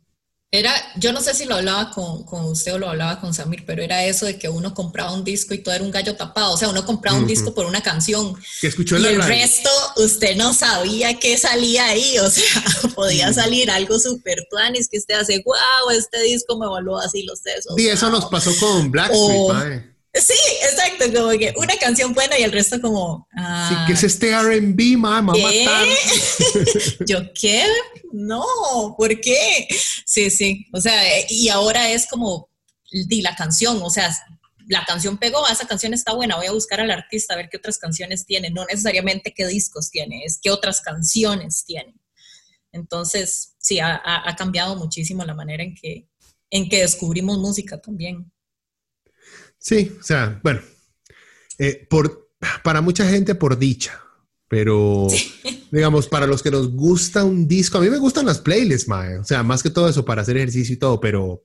Era, yo no sé si lo hablaba con, con, usted o lo hablaba con Samir, pero era eso de que uno compraba un disco y todo era un gallo tapado. O sea, uno compraba un disco por una canción. Que escuchó y el resto, usted no sabía qué salía ahí. O sea, podía salir algo súper tuanis que usted hace, wow, este disco me voló así los sesos. Y eso nos pasó con Blackstreet, Sí, exacto, como que una canción buena y el resto como... sí, que es este R&B, mamá, matar. ¿Yo qué? No, ¿por qué? Sí, sí, o sea, y ahora es como, di la canción, o sea, la canción pegó, ah, esa canción está buena, voy a buscar al artista a ver qué otras canciones tiene, no necesariamente qué discos tiene, es qué otras canciones tiene. Entonces, sí, ha, ha cambiado muchísimo la manera en que, en que descubrimos música también. Sí, o sea, bueno, eh, por, para mucha gente por dicha, pero digamos, para los que nos gusta un disco, a mí me gustan las playlists, mae, o sea, más que todo eso para hacer ejercicio y todo, pero,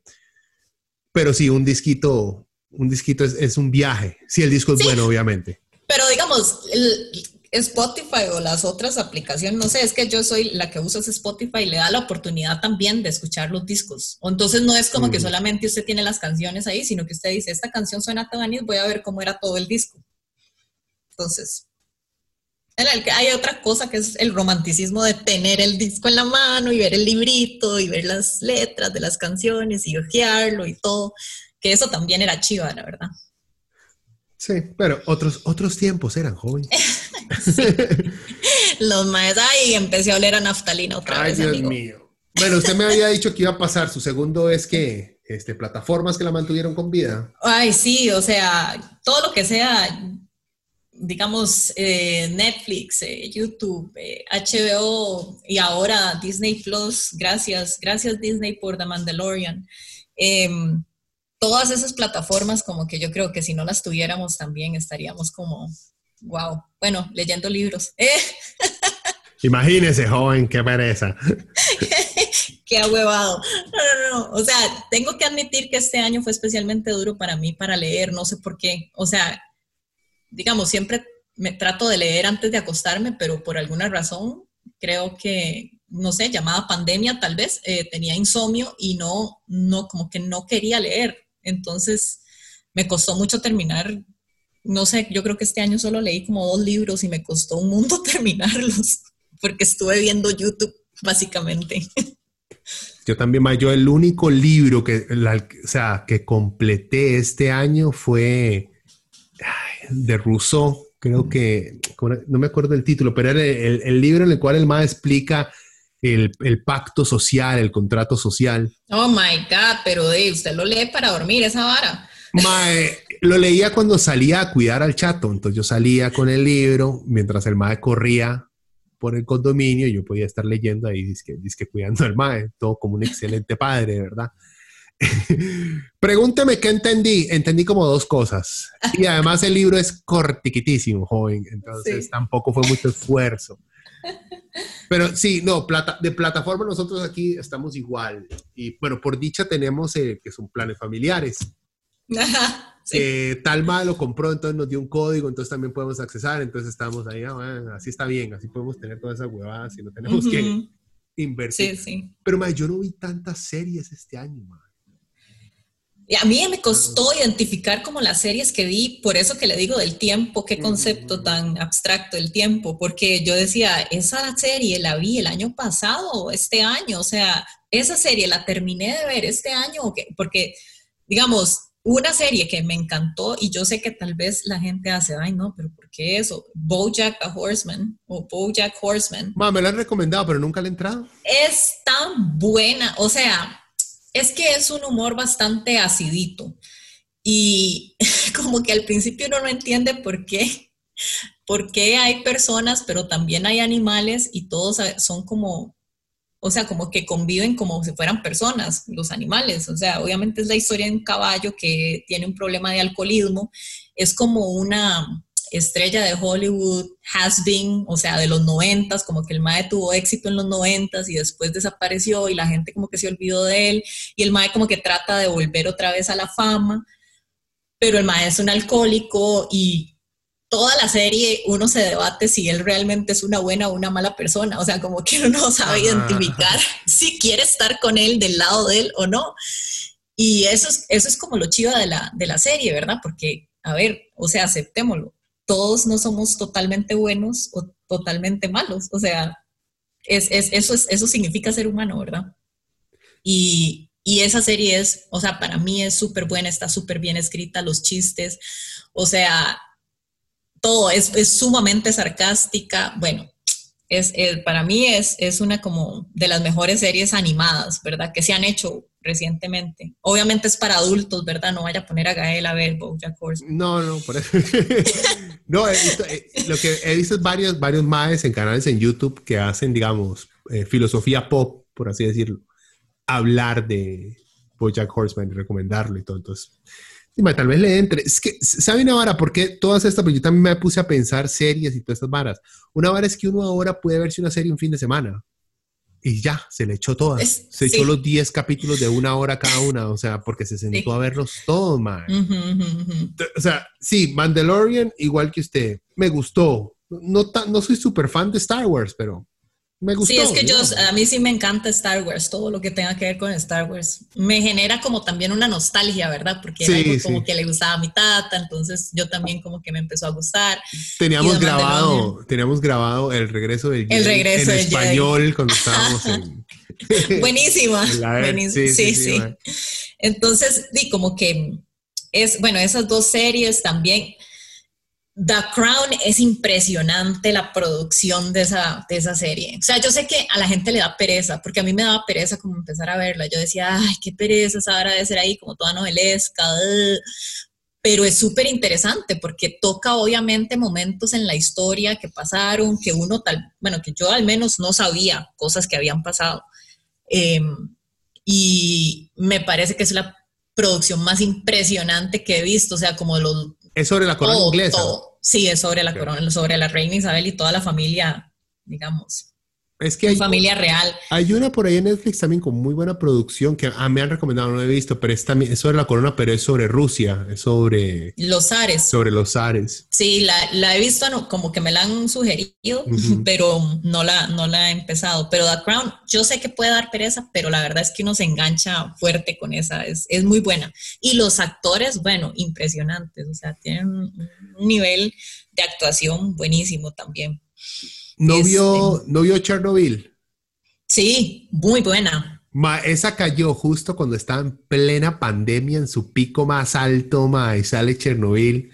pero sí, un disquito, un disquito es, un viaje, si el disco es bueno, obviamente. Pero digamos, el, Spotify o las otras aplicaciones, no sé, es que yo soy la que usa Spotify, le da la oportunidad también de escuchar los discos. O entonces no es como que solamente usted tiene las canciones ahí, sino que usted dice, esta canción suena tan voy a ver cómo era todo el disco. Entonces, hay otra cosa que es el romanticismo de tener el disco en la mano y ver el librito y ver las letras de las canciones y ojearlo y todo, que eso también era chiva, la verdad. Sí, pero otros, otros tiempos eran Los maestros, ay, empecé a oler a naftalina otra vez. Ay, Dios mío. Bueno, usted me había dicho que iba a pasar. Su segundo es que este, plataformas que la mantuvieron con vida. Ay, sí, o sea, todo lo que sea, digamos, eh, Netflix, eh, YouTube, HBO eh, y ahora Disney Plus. Gracias, gracias Disney por The Mandalorian. Em, todas esas plataformas como que yo creo que si no las tuviéramos también estaríamos como, wow, bueno, leyendo libros. ¿eh? Imagínese, joven, qué pereza. qué ahuevado. No, no, no. O sea, tengo que admitir que este año fue especialmente duro para mí para leer, no sé por qué. O sea, digamos, siempre me trato de leer antes de acostarme, pero por alguna razón creo que no sé, llamada pandemia tal vez, eh, tenía insomnio y no, no, como que no quería leer. Entonces, me costó mucho terminar, no sé, yo creo que este año solo leí como dos libros y me costó un mundo terminarlos, porque estuve viendo YouTube, básicamente. Yo también, yo el único libro que, o sea, que completé este año fue de Rousseau, creo que, no me acuerdo el título, pero era el, libro en el cual el más explica el, pacto social, el contrato social. Oh my God, pero de, usted lo lee para dormir esa vara. Mae, lo leía cuando salía a cuidar al chato, entonces yo salía con el libro mientras el mae corría por el condominio y yo podía estar leyendo ahí, disque, disque cuidando al mae, todo como un excelente padre, ¿verdad? Pregúnteme qué entendí. Entendí como dos cosas. Y además el libro es cortiquitísimo, joven, entonces tampoco fue mucho esfuerzo. Pero sí, no, plata, de plataforma nosotros aquí estamos igual. Y bueno, por dicha tenemos eh, que son planes familiares. tal mal lo compró, entonces nos dio un código, entonces también podemos accesar, entonces estamos ahí, ah, así está bien, así podemos tener todas esas huevadas y no tenemos que invertir. Sí, sí. Pero yo no vi tantas series este año, y a mí me costó identificar como las series que vi, por eso que le digo del tiempo, qué concepto tan abstracto el tiempo, porque yo decía, esa serie la vi el año pasado este año, o sea, esa serie la terminé de ver este año, porque, digamos, una serie que me encantó y yo sé que tal vez la gente hace, ay no, pero ¿por qué eso? Bojack a Horseman o Bojack Horseman. me la han recomendado, pero nunca la he entrado. Es tan buena, o sea, es que es un humor bastante acidito y como que al principio uno no entiende por qué, por qué hay personas, pero también hay animales y todos son como, o sea, como que conviven como si fueran personas, los animales. O sea, obviamente es la historia de un caballo que tiene un problema de alcoholismo, es como una, estrella de Hollywood, has been, o sea, de los noventas, como que el Mae tuvo éxito en los noventas y después desapareció y la gente como que se olvidó de él. Y el Mae como que trata de volver otra vez a la fama, pero el Mae es un alcohólico y toda la serie uno se debate si él realmente es una buena o una mala persona, o sea, como que uno no sabe identificar si quiere estar con él, del lado de él o no. Y eso es, eso es como lo chido de la, de la serie, ¿verdad? Porque, a ver, o sea, aceptémoslo todos no somos totalmente buenos o totalmente malos. O sea, es, eso, es, eso significa ser humano, ¿verdad? Y, esa serie es, o sea, para mí es súper buena, está súper bien escrita, los chistes, o sea, todo es, es sumamente sarcástica. Bueno, es, para mí es, es una como de las mejores series animadas, ¿verdad? Que se han hecho recientemente. Obviamente es para adultos, ¿verdad? No vaya a poner a Gael a ver Bojack Horseman. No, no, por eso. no, eh, lo que he visto es varios, varios maes en canales en YouTube que hacen, digamos, eh, filosofía pop, por así decirlo, hablar de Bojack Horseman y recomendarlo y todo. Entonces, tal vez le entre. Es que, ¿saben ahora por qué todas estas? Pues yo también me puse a pensar series y todas estas varas. Una vara es que uno ahora puede verse una serie un fin de semana y ya, se le echó todas. se echó los 10 capítulos de una hora cada una, o sea, porque se sentó a verlos todos, man. O sea, sí, Mandalorian, igual que usted, me gustó. No, no soy súper fan de Star Wars, pero Me gustó. Sí, es que yo, a mí sí me encanta Star Wars, todo lo que tenga que ver con Star Wars. Me genera como también una nostalgia, ¿verdad? Porque era algo como que le gustaba a mi tata, entonces yo también como que me empezó a gustar. Teníamos grabado, teníamos grabado el regreso del El regreso en español cuando estábamos en... Buenísima. Buenísima. Sí, sí. sí. Entonces, di como que es, bueno, esas dos series también The Crown es impresionante la producción de esa, de esa serie. O sea, yo sé que a la gente le da pereza, porque a mí me daba pereza como empezar a verla. Yo decía, ay, qué pereza esa hora de ser ahí como toda novelesca. Pero es súper interesante porque toca obviamente momentos en la historia que pasaron, que uno tal, bueno, que yo al menos no sabía cosas que habían pasado. Em, y me parece que es la producción más impresionante que he visto, o sea, como los es sobre la corona inglesa. Sí, es sobre la corona, sobre la reina Isabel y toda la familia, digamos. Es que hay familia real. Hay una por ahí en Netflix también con muy buena producción que a me han recomendado, no he visto, pero es también es sobre la corona, pero es sobre Rusia, es sobre los zares. Sobre los zares. Sí, la, la he visto como que me la han sugerido, pero no la, no la he empezado. Pero The Crown, yo sé que puede dar pereza, pero la verdad es que uno se engancha fuerte con esa, es, es muy buena. Y los actores, bueno, impresionantes, o sea, tienen un nivel de actuación buenísimo también. ¿No, vio, ¿No vio Chernobyl? Sí, muy buena. esa cayó justo cuando estaba en plena pandemia, en su pico más alto, ma, y sale Chernobyl.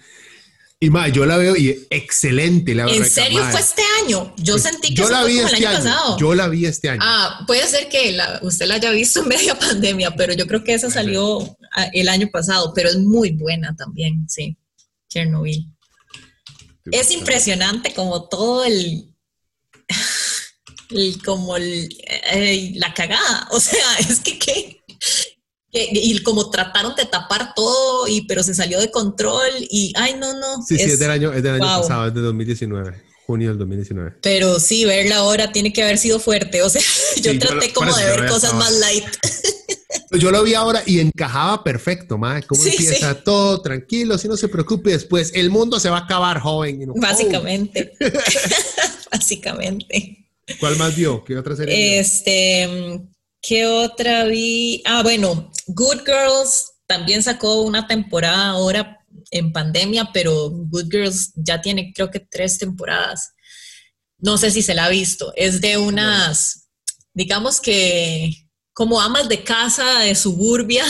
Y ma, yo la veo y excelente. La ¿En serio fue este año? Yo pues, sentí que yo la vi este año, pasado. Yo la vi este año. Ah, puede ser que usted la haya visto en media pandemia, pero yo creo que esa salió ah, el año pasado, pero es muy buena también, sí. Chernobyl. Es impresionante como todo el, como la cagada. O sea, es que qué. y como trataron de tapar todo, y pero se salió de control y, ay, no, no. Sí, sí, es del año, es del año pasado, es de 2019, junio del 2019. Pero sí, verla ahora tiene que haber sido fuerte, o sea, yo traté como de ver cosas más light. Yo lo vi ahora y encajaba perfecto, ma. Cómo empieza todo tranquilo, si no se preocupe después. El mundo se va a acabar, joven. Básicamente. Básicamente. ¿Cuál más vio? ¿Qué otra serie? Este, ¿qué otra vi? Ah, bueno, Good Girls también sacó una temporada ahora en pandemia, pero Good Girls ya tiene creo que tres temporadas. No sé si se la ha visto. Es de unas, digamos que como amas de casa de suburbia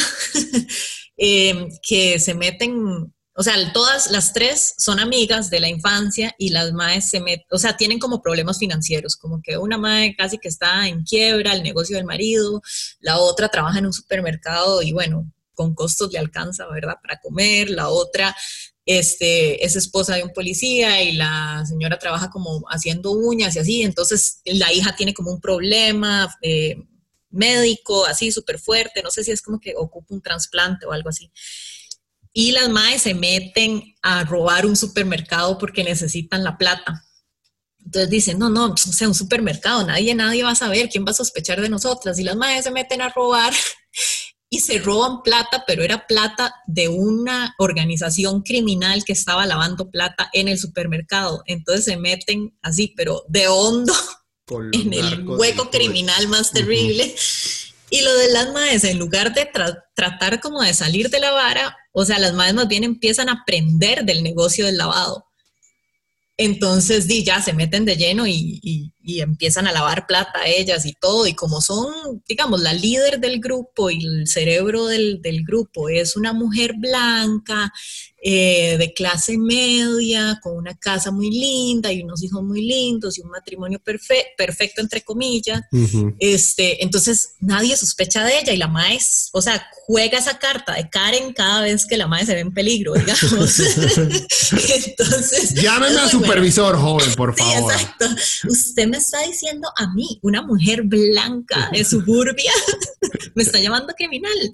eh, que se meten o sea, todas las tres son amigas de la infancia y las madres se meten, o sea, tienen como problemas financieros, como que una madre casi que está en quiebra, el negocio del marido, la otra trabaja en un supermercado y bueno, con costos le alcanza, ¿verdad? Para comer, la otra este, es esposa de un policía y la señora trabaja como haciendo uñas y así, entonces la hija tiene como un problema eh, médico, así súper fuerte, no sé si es como que ocupa un trasplante o algo así y las madres se meten a robar un supermercado porque necesitan la plata. Entonces dicen, no, no, o sea, un supermercado, nadie, nadie va a saber, ¿quién va a sospechar de nosotras? Y las madres se meten a robar y se roban plata, pero era plata de una organización criminal que estaba lavando plata en el supermercado. Entonces se meten así, pero de hondo en el hueco criminal más terrible. Y lo de las madres, en lugar de tratar como de salir de la vara, o sea, las madres más bien empiezan a aprender del negocio del lavado. Entonces, di, ya se meten de lleno y, empiezan a lavar plata a ellas y todo. Y como son, digamos, la líder del grupo y el cerebro del, del grupo es una mujer blanca, eh, de clase media, con una casa muy linda y unos hijos muy lindos y un matrimonio perfecto, entre comillas. este, entonces nadie sospecha de ella y la maes, o sea, juega esa carta de Karen cada vez que la mae se ve en peligro, digamos. entonces... Llámeme al supervisor, joven, por favor. Sí, exacto. Usted me está diciendo a mí, una mujer blanca de suburbia, me está llamando criminal.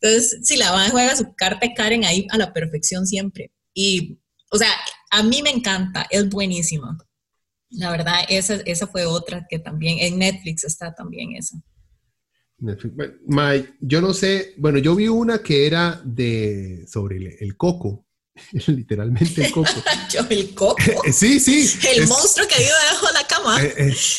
Entonces, si la mae juega su carta Karen ahí a la perfección siempre. Y, o sea, a mí me encanta, es buenísima. La verdad, esa, esa fue otra que también, en Netflix está también esa. yo no sé, bueno, yo vi una que era de sobre el, coco, Literalmente el coco. Yo, el coco. sí, sí. El monstruo que vive debajo de la cama. Eh,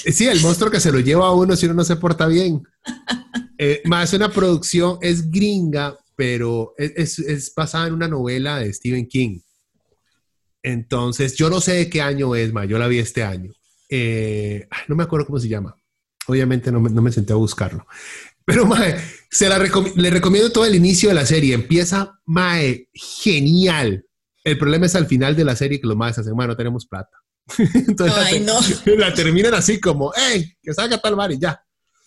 eh, sí, el monstruo que se lo lleva a uno si uno no se porta bien. Eh, más una producción, es gringa, pero es, es, basada en una novela de Stephen King. Entonces, yo no sé de qué año es, ma, yo la vi este año. no me acuerdo cómo se llama. Obviamente no me, no me senté a buscarlo. Pero, mae, se la le recomiendo todo el inicio de la serie. Empieza, mae, genial. El problema es al final de la serie que los maes hacen, mae, no tenemos plata. Entonces Ay, la, no. la, terminan así como, hey, que salga tal mar y ya.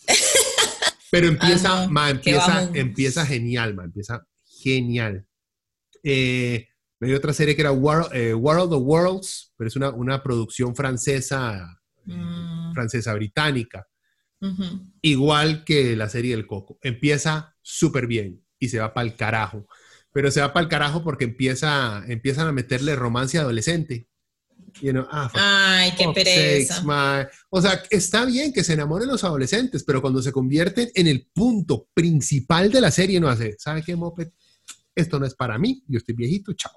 Pero empieza, Ah, no, ma, que empieza, empieza genial, ma, empieza genial. Eh, me dio otra serie que era World, eh, World of Worlds, pero es una, una producción francesa, Mm, francesa británica igual que la serie del Coco. Empieza súper bien y se va para el carajo. Pero se va para el carajo porque empieza, empiezan a meterle romance adolescente. You know, ah, Ay, qué pereza. sakes. O sea, está bien que se enamoren los adolescentes, pero cuando se convierten en el punto principal de la serie, no hace, ¿sabe qué, Moped? Esto no es para mí, yo estoy viejito, chao.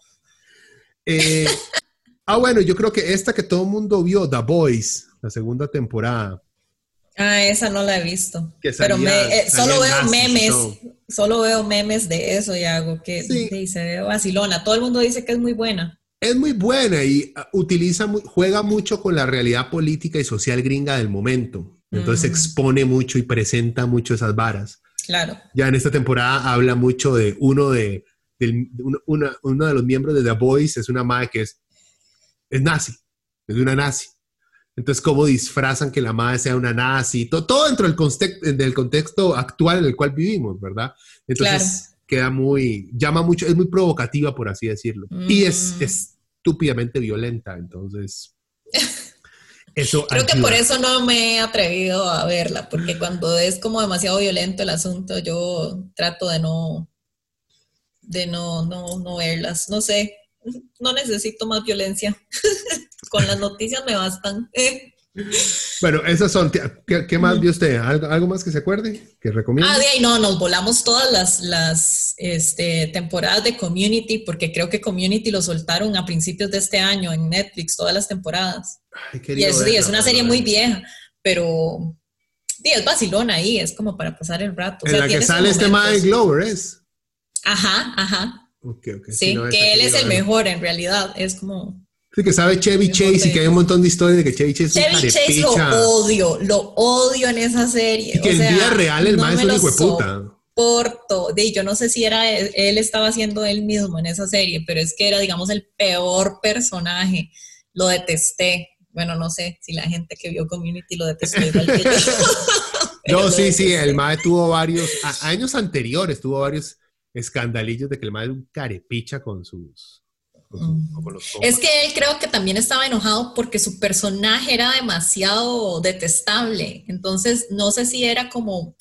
Eh, ah, bueno, yo creo que esta que todo el mundo vio, The Boys, la segunda temporada. Ah, esa no la he visto. Que Pero me, eh, solo veo y memes, solo veo memes de eso y hago que Sí. sí, se ve vacilona. Todo el mundo dice que es muy buena. Es muy buena y ah, utiliza, juega mucho con la realidad política y social gringa del momento. Entonces Mm. expone mucho y presenta mucho esas varas. Claro. Ya en esta temporada habla mucho de uno de, del- uno, una- uno de los miembros de The Boys, es una madre que es, es nazi, es una nazi. Entonces, cómo disfrazan que la madre sea una nazi, to- todo dentro del, context- del contexto actual en el cual vivimos, ¿verdad? Entonces, queda muy, llama mucho, es muy provocativa, por así decirlo. Y es Mm. estúpidamente violenta, entonces. Eso Creo que por eso no me he atrevido a verla, porque cuando es como demasiado violento el asunto, yo trato de no, de no, no, no verlas. No sé, no necesito más violencia. Con las noticias me bastan. Bueno, esas son. ¿Qué, qué más vio usted? ¿Algo, algo más que se acuerde? ¿Que recomienda? Ah, de ahí no, nos volamos todas las, las este, temporadas de Community, porque creo que Community lo soltaron a principios de este año en Netflix, todas las temporadas. Ay, Y es, sí, es una serie muy vieja, pero sí, es vacilona ahí, es como para pasar el rato. O En la que sale este. Mike Glover, ¿es? Ajá, ajá. Sí, no, que él es el verla. mejor en realidad. Es como. Sí, que sabe Chevy Chase y que hay un montón de historias de que Chevy Chase es Chevy Chase lo odio, lo odio en esa serie. Y que o en sea, vida real el no mae es un puta. soporto. De, yo no sé si era él, él estaba haciendo él mismo en esa serie, pero es que era, digamos, el peor personaje. Lo detesté. Bueno, no sé si la gente que vio Community lo detestó igual que yo. No, sí, sí, el mae tuvo varios, a- años anteriores tuvo varios escandalillos de que el mae era un carepicha con sus... Con, su- con los compas. Es que él creo que también estaba enojado porque su personaje era demasiado detestable. Entonces, no sé si era como,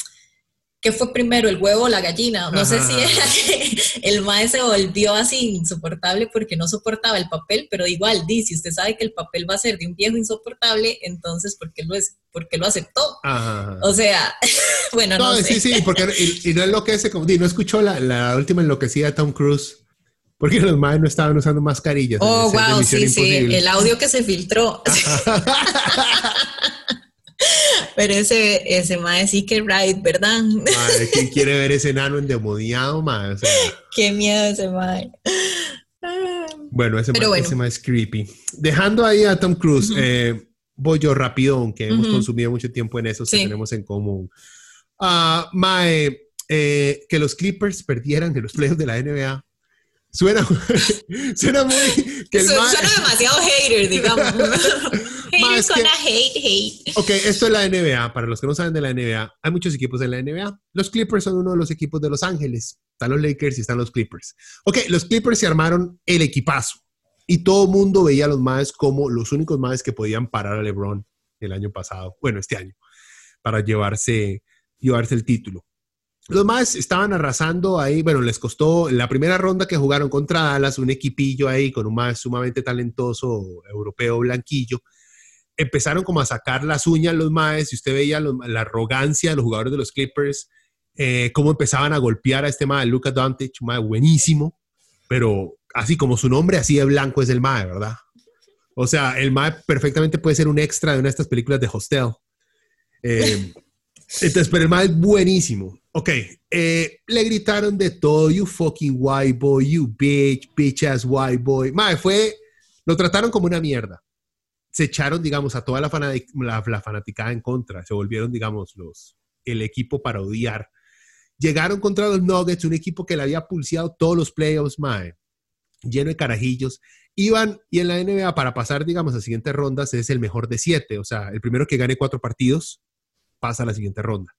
¿qué fue primero, el huevo o la gallina? No sé si era que el mae se volvió así insoportable porque no soportaba el papel, pero igual, di, si usted sabe que el papel va a ser de un viejo insoportable, entonces, ¿por qué lo, es, por qué lo aceptó? Ajá. O sea, bueno, no, No, sé. sí, sí, porque y, y no enloquece como, di, no escuchó la, la última enloquecida de Tom Cruise, porque los maes no estaban usando mascarillas. Oh, wow, sí, sí, el audio que se filtró. Pero ese, ese mae sí que right, ¿verdad? Madre, ¿quién quiere ver ese enano endemoniado, mae? O sea, Qué miedo ese mae. bueno, ese, mae, bueno. ese mae es creepy. Dejando ahí a Tom Cruise, eh, voy yo rapidón, que hemos consumido mucho tiempo en eso, que tenemos en común. Ah, mae, eh, que los Clippers perdieran en los playoffs de la NBA. Suena, suena muy... Que el Su- Suena demasiado hater, digamos. hater con que- la hate, hate. Ok, esto es la NBA. Para los que no saben de la NBA, hay muchos equipos en la NBA. Los Clippers son uno de los equipos de Los Ángeles. Están los Lakers y están los Clippers. Ok, los Clippers se armaron el equipazo. Y todo el mundo veía a los Maes como los únicos Maes que podían parar a LeBron el año pasado, bueno, este año, para llevarse, llevarse el título. Los Maes estaban arrasando ahí, bueno, les costó la primera ronda que jugaron contra Dallas, un equipillo ahí con un Maes sumamente talentoso, europeo, blanquillo empezaron como a sacar las uñas los maes y usted veía los- la arrogancia de los jugadores de los Clippers, eh, cómo empezaban a golpear a este mae, Luca Doncic, un mae buenísimo, pero así como su nombre, así de blanco es el Mae, ¿verdad? O sea, el Mae perfectamente puede ser un extra de una de estas películas de Hostel. Eh, entonces, pero el Mae es buenísimo. Ok, eh, le gritaron de todo, you fucking white boy, you bitch, bitch ass white boy. Mae, fue, lo trataron como una mierda. Se echaron, digamos, a toda la, la, la fanaticada en contra. Se volvieron, digamos, los, el equipo para odiar. Llegaron contra los Nuggets, un equipo que le había pulseado todos los playoffs, mae, lleno de carajillos. Iban, y en la NBA, para pasar, digamos, a siguientes rondas, es el mejor de siete. O sea, el primero que gane cuatro partidos pasa a la siguiente ronda.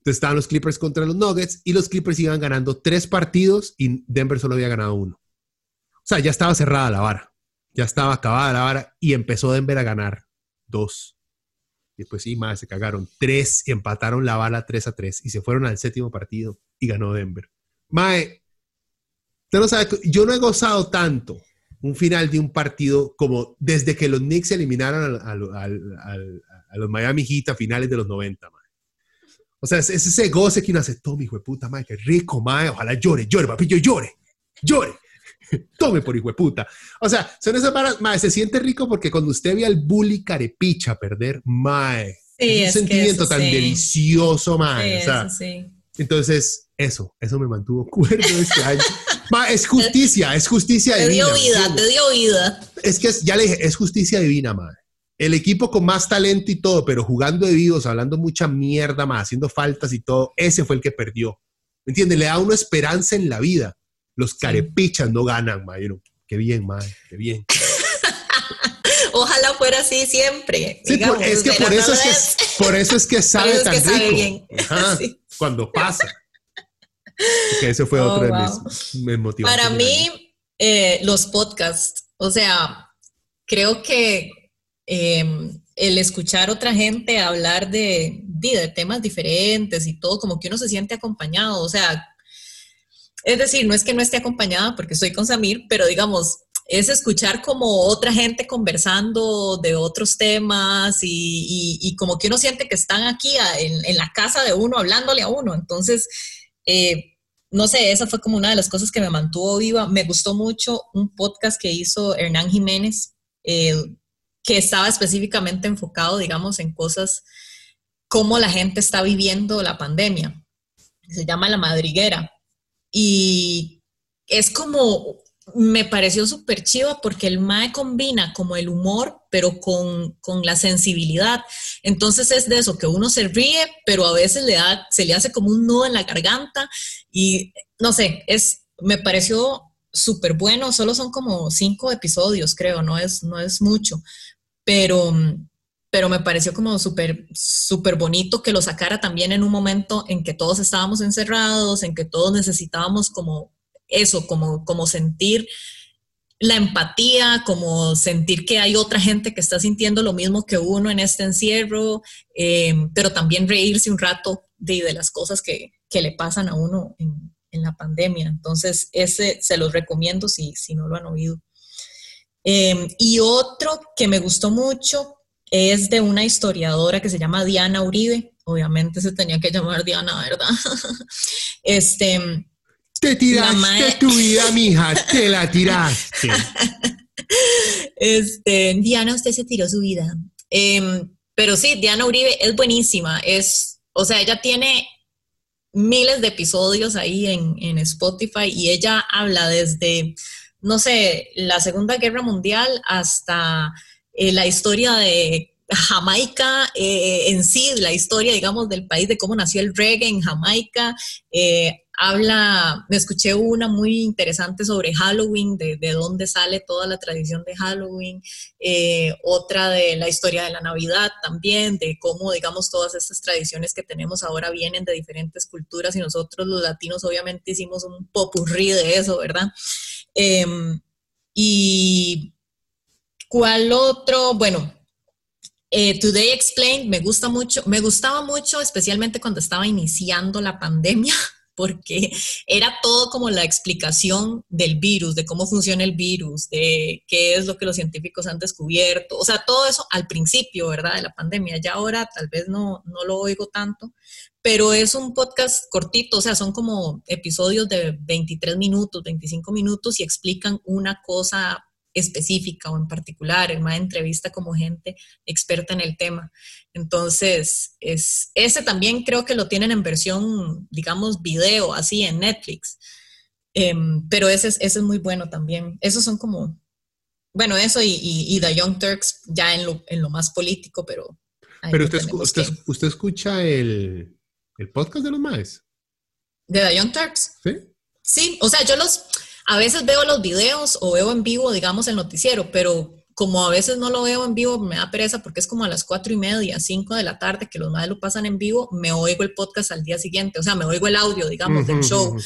Entonces estaban los Clippers contra los Nuggets y los Clippers iban ganando tres partidos y Denver solo había ganado uno. O sea, ya estaba cerrada la vara. Ya estaba acabada la vara y empezó Denver a ganar dos. Y después sí, más se cagaron. Tres, empataron la bala 3 a 3 y se fueron al séptimo partido y ganó Denver. Mae, no sabe, yo no he gozado tanto un final de un partido como desde que los Knicks eliminaron a, los Miami Heat a finales de los 90, mae. O sea, es, ese goce que uno hace, tome, hijo de puta, mae, qué rico, mae, ojalá llore, llore, papillo, llore, llore. Tome por hijo de puta. O sea, son esas varas, mae, se siente rico porque cuando usted ve al bully carepicha perder, mae, es un sentimiento tan delicioso, mae. o sea, entonces, eso, eso me mantuvo cuerdo este año. Ma, es justicia, es justicia divina. Te dio vida, te dio vida. Es que ya le dije, es justicia divina, mae. El equipo con más talento y todo, pero jugando de vivos, hablando mucha mierda, más, haciendo faltas y todo, ese fue el que perdió. ¿Me entiendes? Le da una esperanza en la vida. Los carepichas no ganan, Mayro. Qué bien, madre, qué bien. Ojalá fuera así siempre. Sí, es que por eso es que, por eso es que sabe tan rico. Cuando pasa. Que ese fue oh, otro de mis, motivos. Para mí, eh, los podcasts, o sea, creo que em, el escuchar otra gente hablar de, de, temas diferentes y todo, como que uno se siente acompañado, o sea, es decir, no es que no esté acompañada porque estoy con Samir, pero digamos, es escuchar como otra gente conversando de otros temas y, como que uno siente que están aquí en, la casa de uno hablándole a uno. Entonces, eh, no sé, esa fue como una de las cosas que me mantuvo viva. Me gustó mucho un podcast que hizo Hernán Jiménez, eh, que estaba específicamente enfocado, digamos, en cosas como la gente está viviendo la pandemia. Se llama La Madriguera. Y es como, me pareció súper chiva porque el MAE combina como el humor, pero con, la sensibilidad. Entonces es de eso, que uno se ríe, pero a veces le da, se le hace como un nudo en la garganta y no sé, es, me pareció súper bueno, solo son como cinco episodios, creo, no es, no es mucho, pero, pero me pareció como súper, súper bonito que lo sacara también en un momento en que todos estábamos encerrados, en que todos necesitábamos como eso, como, como sentir la empatía, como sentir que hay otra gente que está sintiendo lo mismo que uno en este encierro, eh, pero también reírse un rato de, de las cosas que, que, le pasan a uno en, en, la pandemia. Entonces, ese se los recomiendo si, si no lo han oído. Eh, y otro que me gustó mucho es de una historiadora que se llama Diana Uribe. Obviamente se tenía que llamar Diana, ¿verdad? este. Te tiraste tu vida, mija, te la tiraste. Este, Diana, usted se tiró su vida. Em, pero sí, Diana Uribe es buenísima. Es, o sea, ella tiene miles de episodios ahí en, en Spotify y ella habla desde, no sé, la Segunda Guerra Mundial hasta eh, la historia de Jamaica eh, en sí, la historia, digamos, del país, de cómo nació el reggae en Jamaica. Eh, habla, me escuché una muy interesante sobre Halloween, de, de dónde sale toda la tradición de Halloween, otra de la historia de la Navidad también, de cómo, digamos, todas estas tradiciones que tenemos ahora vienen de diferentes culturas y nosotros los latinos obviamente hicimos un popurrí de eso, ¿verdad? Em, y ¿Cuál otro? Bueno, eh, Today Explained me gusta mucho, me gustaba mucho, especialmente cuando estaba iniciando la pandemia, porque era todo como la explicación del virus, de cómo funciona el virus, de qué es lo que los científicos han descubierto, o sea, todo eso al principio, ¿verdad? De la pandemia. Ya ahora tal vez no, no lo oigo tanto, pero es un podcast cortito, o sea, son como episodios de 23 minutos, 25 minutos y explican una cosa específica o en particular, en una entrevista como gente experta en el tema. Entonces, es, ese también creo que lo tienen en versión, digamos, video, así en Netflix. Em, pero ese es, ese es muy bueno también. Esos son como, bueno, eso y, y, The Young Turks ya en lo, en lo más político, pero... Pero usted, usted, usted, escucha el, el, podcast de los maes. ¿De The Young Turks? Sí. Sí, o sea, yo los a veces veo los videos o veo en vivo, digamos, el noticiero, pero como a veces no lo veo en vivo, me da pereza porque es como a las cuatro y media, cinco de la tarde que los madres lo pasan en vivo, me oigo el podcast al día siguiente, o sea, me oigo el audio, digamos, del show.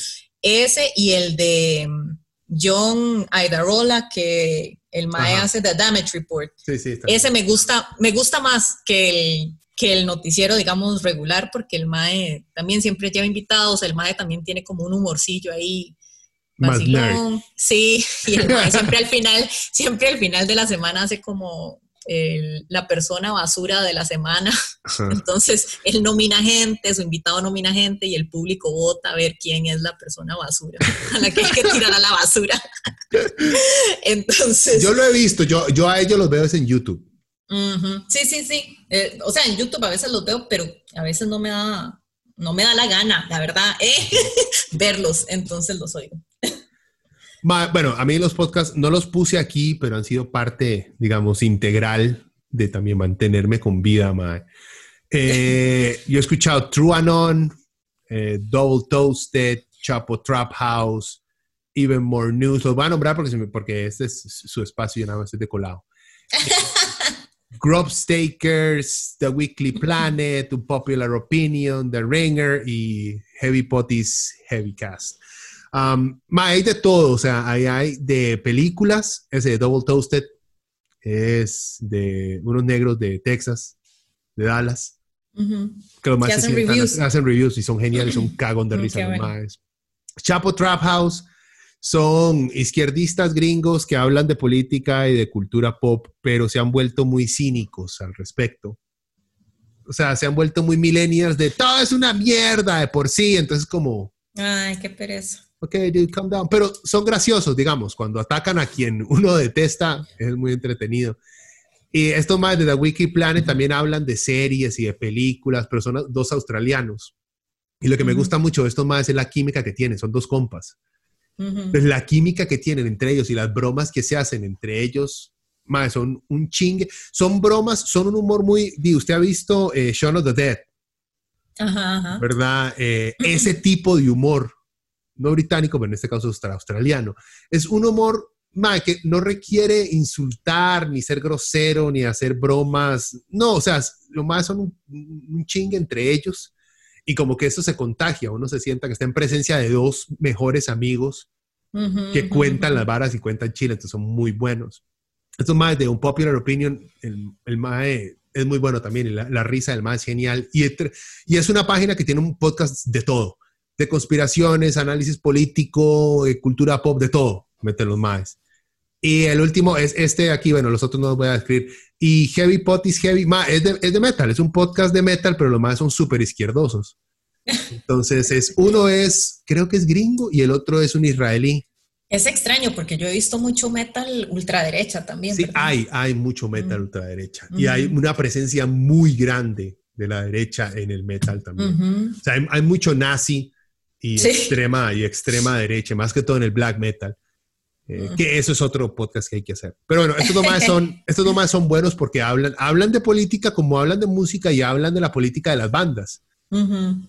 Ese y el de mm, John Aidarola, que el MAE hace The Damage Report. Sí, sí, Ese me gusta, me gusta más que el, que el noticiero, digamos, regular, porque el MAE también siempre lleva invitados, el MAE también tiene como un humorcillo ahí Sí, y siempre al final, siempre al final de la semana hace como la persona basura de la semana. Entonces, él nomina gente, su invitado nomina gente y el público vota a ver quién es la persona basura a la que hay que tirar a la basura. Entonces. Yo lo he visto, yo, yo a ellos los veo en YouTube. Sí, sí, sí. Eh, o sea, en YouTube a veces los veo, pero a veces no me da, no me da la gana, la verdad, eh, verlos, entonces los oigo. Bueno, a mí los podcasts no los puse aquí, pero han sido parte, digamos, integral de también mantenerme con vida, eh, yo he escuchado True Anon, eh, Double Toasted, Chapo Trap House, Even More News. Los voy a nombrar porque, porque este es su espacio y nada más estoy de colado. Grub Stakers, The Weekly Planet, Popular Opinion, The Ringer y Heavy Potty's Heavy Cast. Um, hay de todo, o sea, hay, hay de películas, ese de Double Toasted, es de unos negros de Texas, de Dallas, que, los más hacen, reviews. hacen reviews y son geniales, son cagón de mm, risa los Chapo Trap House son izquierdistas gringos que hablan de política y de cultura pop, pero se han vuelto muy cínicos al respecto. O sea, se han vuelto muy millennials de todo es una mierda de por sí, entonces como... Ay, qué pereza ok, dude, calm down. Pero son graciosos, digamos, cuando atacan a quien uno detesta, es muy entretenido. Y estos más de The Wiki Planet también hablan de series y de películas, pero son dos australianos. Y lo que me gusta mucho de estos más es la química que tienen, son dos compas. La química que tienen entre ellos y las bromas que se hacen entre ellos, son un chingue. Son bromas, son un humor muy. Usted ha visto eh, Shaun of the Dead. Ajá, ¿Verdad? Eh, ese tipo de humor no británico, pero en este caso australiano. Es un humor que no requiere insultar, ni ser grosero, ni hacer bromas. No, o sea, lo más son un, un chingue entre ellos y como que eso se contagia, uno se sienta que está en presencia de dos mejores amigos que cuentan las varas y cuentan chile, entonces son muy buenos. Esto más de un popular opinion, el, el mae es muy bueno también, la, risa del más es genial. Y, y es una página que tiene un podcast de todo de conspiraciones, análisis político, cultura pop, de todo, meten los más. Y el último es este aquí, bueno, los otros no los voy a describir. Y Heavy Potties Heavy, ma, es, de, es de metal, es un podcast de metal, pero los más son súper izquierdosos. Entonces, es, uno es, creo que es gringo, y el otro es un israelí. Es extraño porque yo he visto mucho metal ultraderecha también. Sí, hay, hay mucho metal ultraderecha. Y hay una presencia muy grande de la derecha en el metal también. O sea, hay, hay, mucho nazi, y extrema y extrema derecha, más que todo en el black metal. Eh, que eso es otro podcast que hay que hacer. Pero bueno, estos nomás son, estos nomás son buenos porque hablan, hablan de política como hablan de música y hablan de la política de las bandas.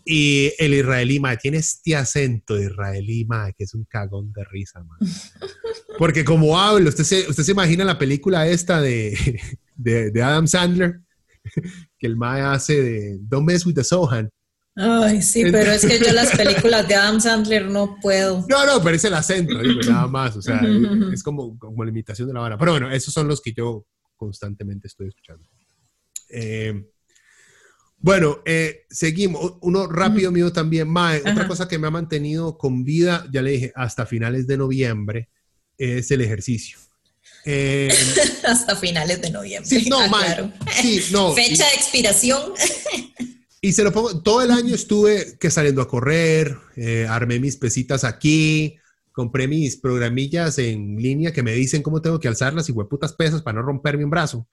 Y el israelí, ma, tiene este acento israelí, ma, que es un cagón de risa, ma. Porque como habla, usted se, usted se imagina la película esta de, de, de Adam Sandler, que el ma hace de Don't Mess with the Sohan. Ay, sí, pero es que yo las películas de Adam Sandler no puedo. No, no, pero es el acento, nada más. O sea, es como, como la imitación de la vara. Pero bueno, esos son los que yo constantemente estoy escuchando. Eh, Bueno, eh, seguimos. Uno rápido mío también. Mae, otra cosa que me ha mantenido con vida, ya le dije, hasta finales de noviembre, es el ejercicio. Eh, hasta finales de noviembre. Sí, no, ah, sí, no. Fecha de expiración. Y se lo pongo, todo el año estuve que saliendo a correr, eh, armé mis pesitas aquí, compré mis programillas en línea que me dicen cómo tengo que alzar las hueputas pesas para no romperme un brazo.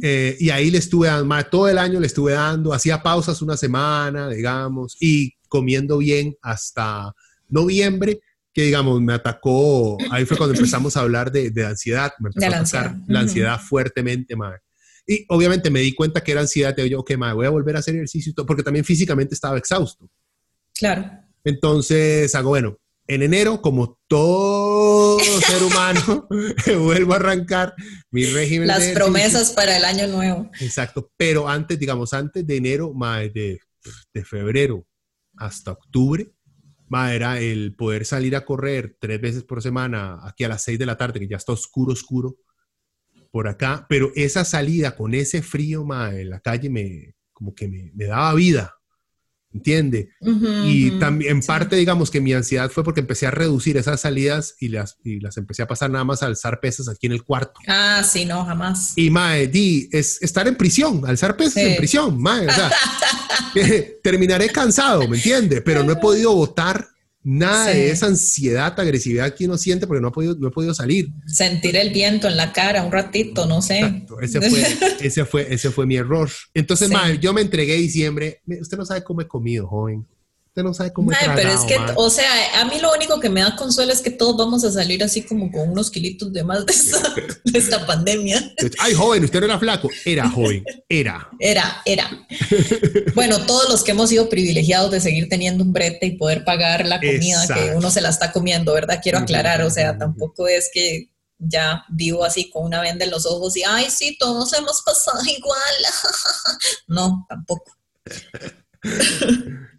Eh, y ahí le estuve dando, todo el año le estuve dando, hacía pausas una semana, digamos, y comiendo bien hasta noviembre, que digamos, me atacó, ahí fue cuando empezamos a hablar de, de ansiedad, me empezó a atacar la ansiedad fuertemente, madre. Y obviamente me di cuenta que era ansiedad, te digo, ok, madre, voy a volver a hacer ejercicio, porque también físicamente estaba exhausto. Claro. Entonces hago, bueno, en enero, como todo ser humano, vuelvo a arrancar mi régimen. Las promesas para el año nuevo. Exacto, pero antes, digamos, antes de enero, de, de febrero hasta octubre, era el poder salir a correr tres veces por semana aquí a las seis de la tarde, que ya está oscuro, oscuro por acá, pero esa salida con ese frío, madre, en la calle me, como que me, me daba vida. ¿entiende? y también en parte, digamos que mi ansiedad fue porque empecé a reducir esas salidas y las, y las empecé a pasar nada más a alzar pesas aquí en el cuarto. Ah, sí, no, jamás. Y mae, di, es estar en prisión, alzar pesas en prisión, mae, o sea, terminaré cansado, ¿me entiende? Pero no he podido votar nada de esa ansiedad, agresividad que uno siente porque no he, podido, no he podido salir. Sentir el viento en la cara un ratito, no sé. Ese, fue, ese, fue, ese fue mi error. Entonces, yo me entregué diciembre. Usted no sabe cómo he comido, joven no sabe cómo Pero es que, o sea, a mí lo único que me da consuelo es que todos vamos a salir así como con unos kilitos de más de esta, pandemia. Ay, joven, usted no era flaco. Era joven, era. Era, era. Bueno, todos los que hemos sido privilegiados de seguir teniendo un brete y poder pagar la comida que uno se la está comiendo, ¿verdad? Quiero aclarar, o sea, tampoco es que ya vivo así con una venda en los ojos y, ay, sí, todos hemos pasado igual. no, tampoco.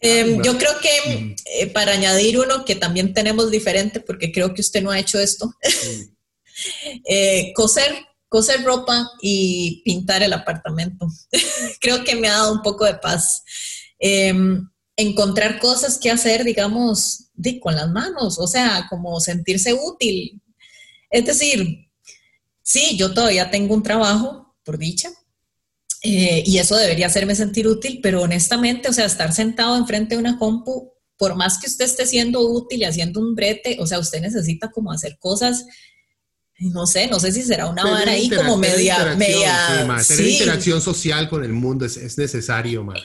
Em, yo creo que eh, para añadir uno que también tenemos diferente, porque creo que usted no ha hecho esto, eh, coser, coser ropa y pintar el apartamento. creo que me ha dado un poco de paz. Em, encontrar cosas que hacer, digamos, con las manos, o sea, como sentirse útil. Es decir, sí, yo todavía tengo un trabajo, por dicha, eh, y eso debería hacerme sentir útil, pero honestamente, o sea, estar sentado enfrente de una compu, por más que usted esté siendo útil y haciendo un brete, o sea, usted necesita como hacer cosas, no sé, no sé si será una vara ahí como media... media tener interacción social con el mundo es, es necesario, man.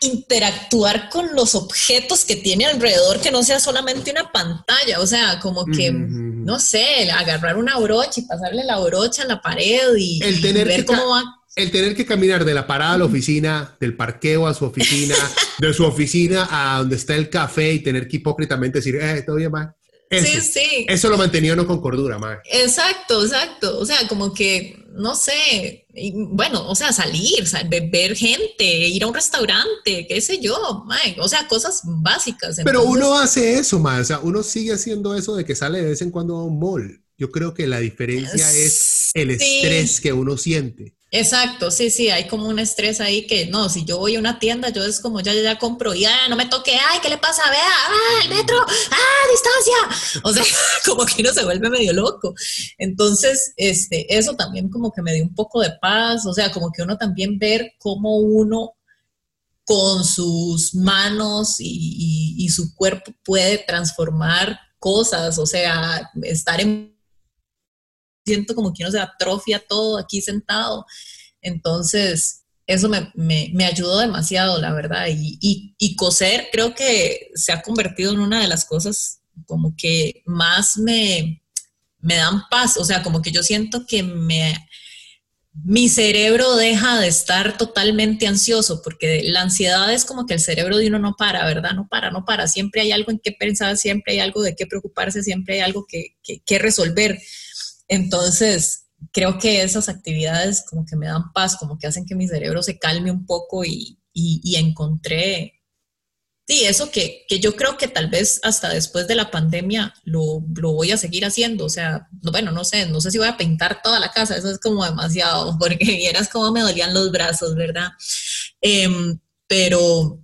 Interactuar con los objetos que tiene alrededor, que no sea solamente una pantalla, o sea, como que, no sé, agarrar una brocha y pasarle la brocha a la pared y, ver cómo va el tener que caminar de la parada a la oficina, del parqueo a su oficina, de su oficina a donde está el café y tener que hipócritamente decir, eh, todavía más. Eso, sí, sí. Eso lo mantenía uno con cordura, más. Exacto, exacto. O sea, como que, no sé, bueno, o sea, salir, ver gente, ir a un restaurante, qué sé yo, o sea, cosas básicas. Pero uno hace eso, más. O sea, uno sigue haciendo eso de que sale de vez en cuando a un mall. Yo creo que la diferencia es el estrés que uno siente. Exacto, sí, sí, hay como un estrés ahí que no, si yo voy a una tienda, yo es como ya, ya, ya compro, ya, no me toque, ay, ¿qué le pasa? Vea, ah, el metro, ah, distancia. O sea, como que uno se vuelve medio loco. Entonces, este, eso también como que me dio un poco de paz, o sea, como que uno también ver cómo uno con sus manos y, y su cuerpo puede transformar cosas, o sea, estar en siento como que uno se atrofia todo aquí sentado. Entonces, eso me, ayudó demasiado, la verdad. Y, y, coser creo que se ha convertido en una de las cosas como que más me, me dan paz. O sea, como que yo siento que me, mi cerebro deja de estar totalmente ansioso, porque la ansiedad es como que el cerebro de uno no para, ¿verdad? No para, no para. Siempre hay algo en qué pensar, siempre hay algo de qué preocuparse, siempre hay algo que, que resolver. Entonces, creo que esas actividades como que me dan paz, como que hacen que mi cerebro se calme un poco y, encontré sí, eso que, que, yo creo que tal vez hasta después de la pandemia lo, lo, voy a seguir haciendo. O sea, bueno, no sé, no sé si voy a pintar toda la casa, eso es como demasiado, porque vieras cómo me dolían los brazos, ¿verdad? Eh, pero,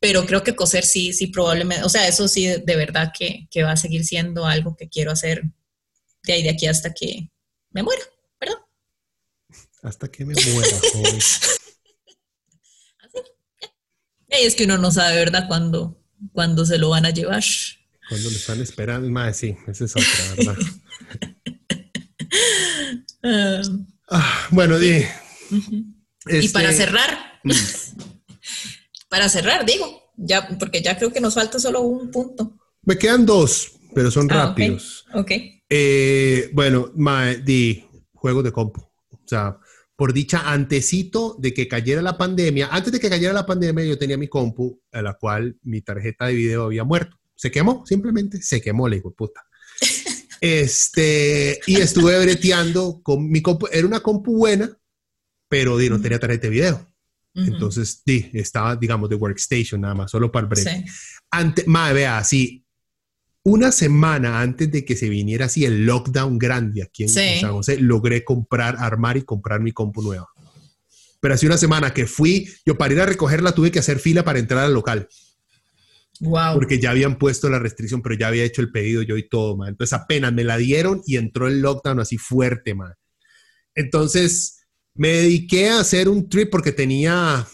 pero creo que coser sí, sí, probablemente, o sea, eso sí, de verdad que, que va a seguir siendo algo que quiero hacer de ahí de aquí hasta que me muera, ¿verdad? Hasta que me muera, joven. es que uno no sabe, ¿verdad?, cuándo, cuándo se lo van a llevar. Cuando lo están esperando, más sí, esa es otra, ¿verdad? ah, bueno, di. Y para este, cerrar, mm. para cerrar, digo, ya, porque ya creo que nos falta solo un punto. Me quedan dos, pero son ah, rápidos. Ok. Eh, bueno, ma, di juegos de compu. O sea, por dicha, antecito de que cayera la pandemia, antes de que cayera la pandemia, yo tenía mi compu, a la cual mi tarjeta de video había muerto. Se quemó, simplemente se quemó, le digo, puta. Este, y estuve breteando con mi compu, era una compu buena, pero di, no tenía tarjeta de video. Entonces, di, estaba, digamos, de workstation nada más, solo para el break. Sí. Ante, madre, vea, así, una semana antes de que se viniera así el lockdown grande aquí en San José, logré comprar, armar y comprar mi compu nueva. Pero hace una semana que fui, yo para ir a recogerla tuve que hacer fila para entrar al local. Wow. Porque ya habían puesto la restricción, pero ya había hecho el pedido yo y todo, man. Entonces apenas me la dieron y entró el lockdown así fuerte, man. Entonces me dediqué a hacer un trip porque tenía,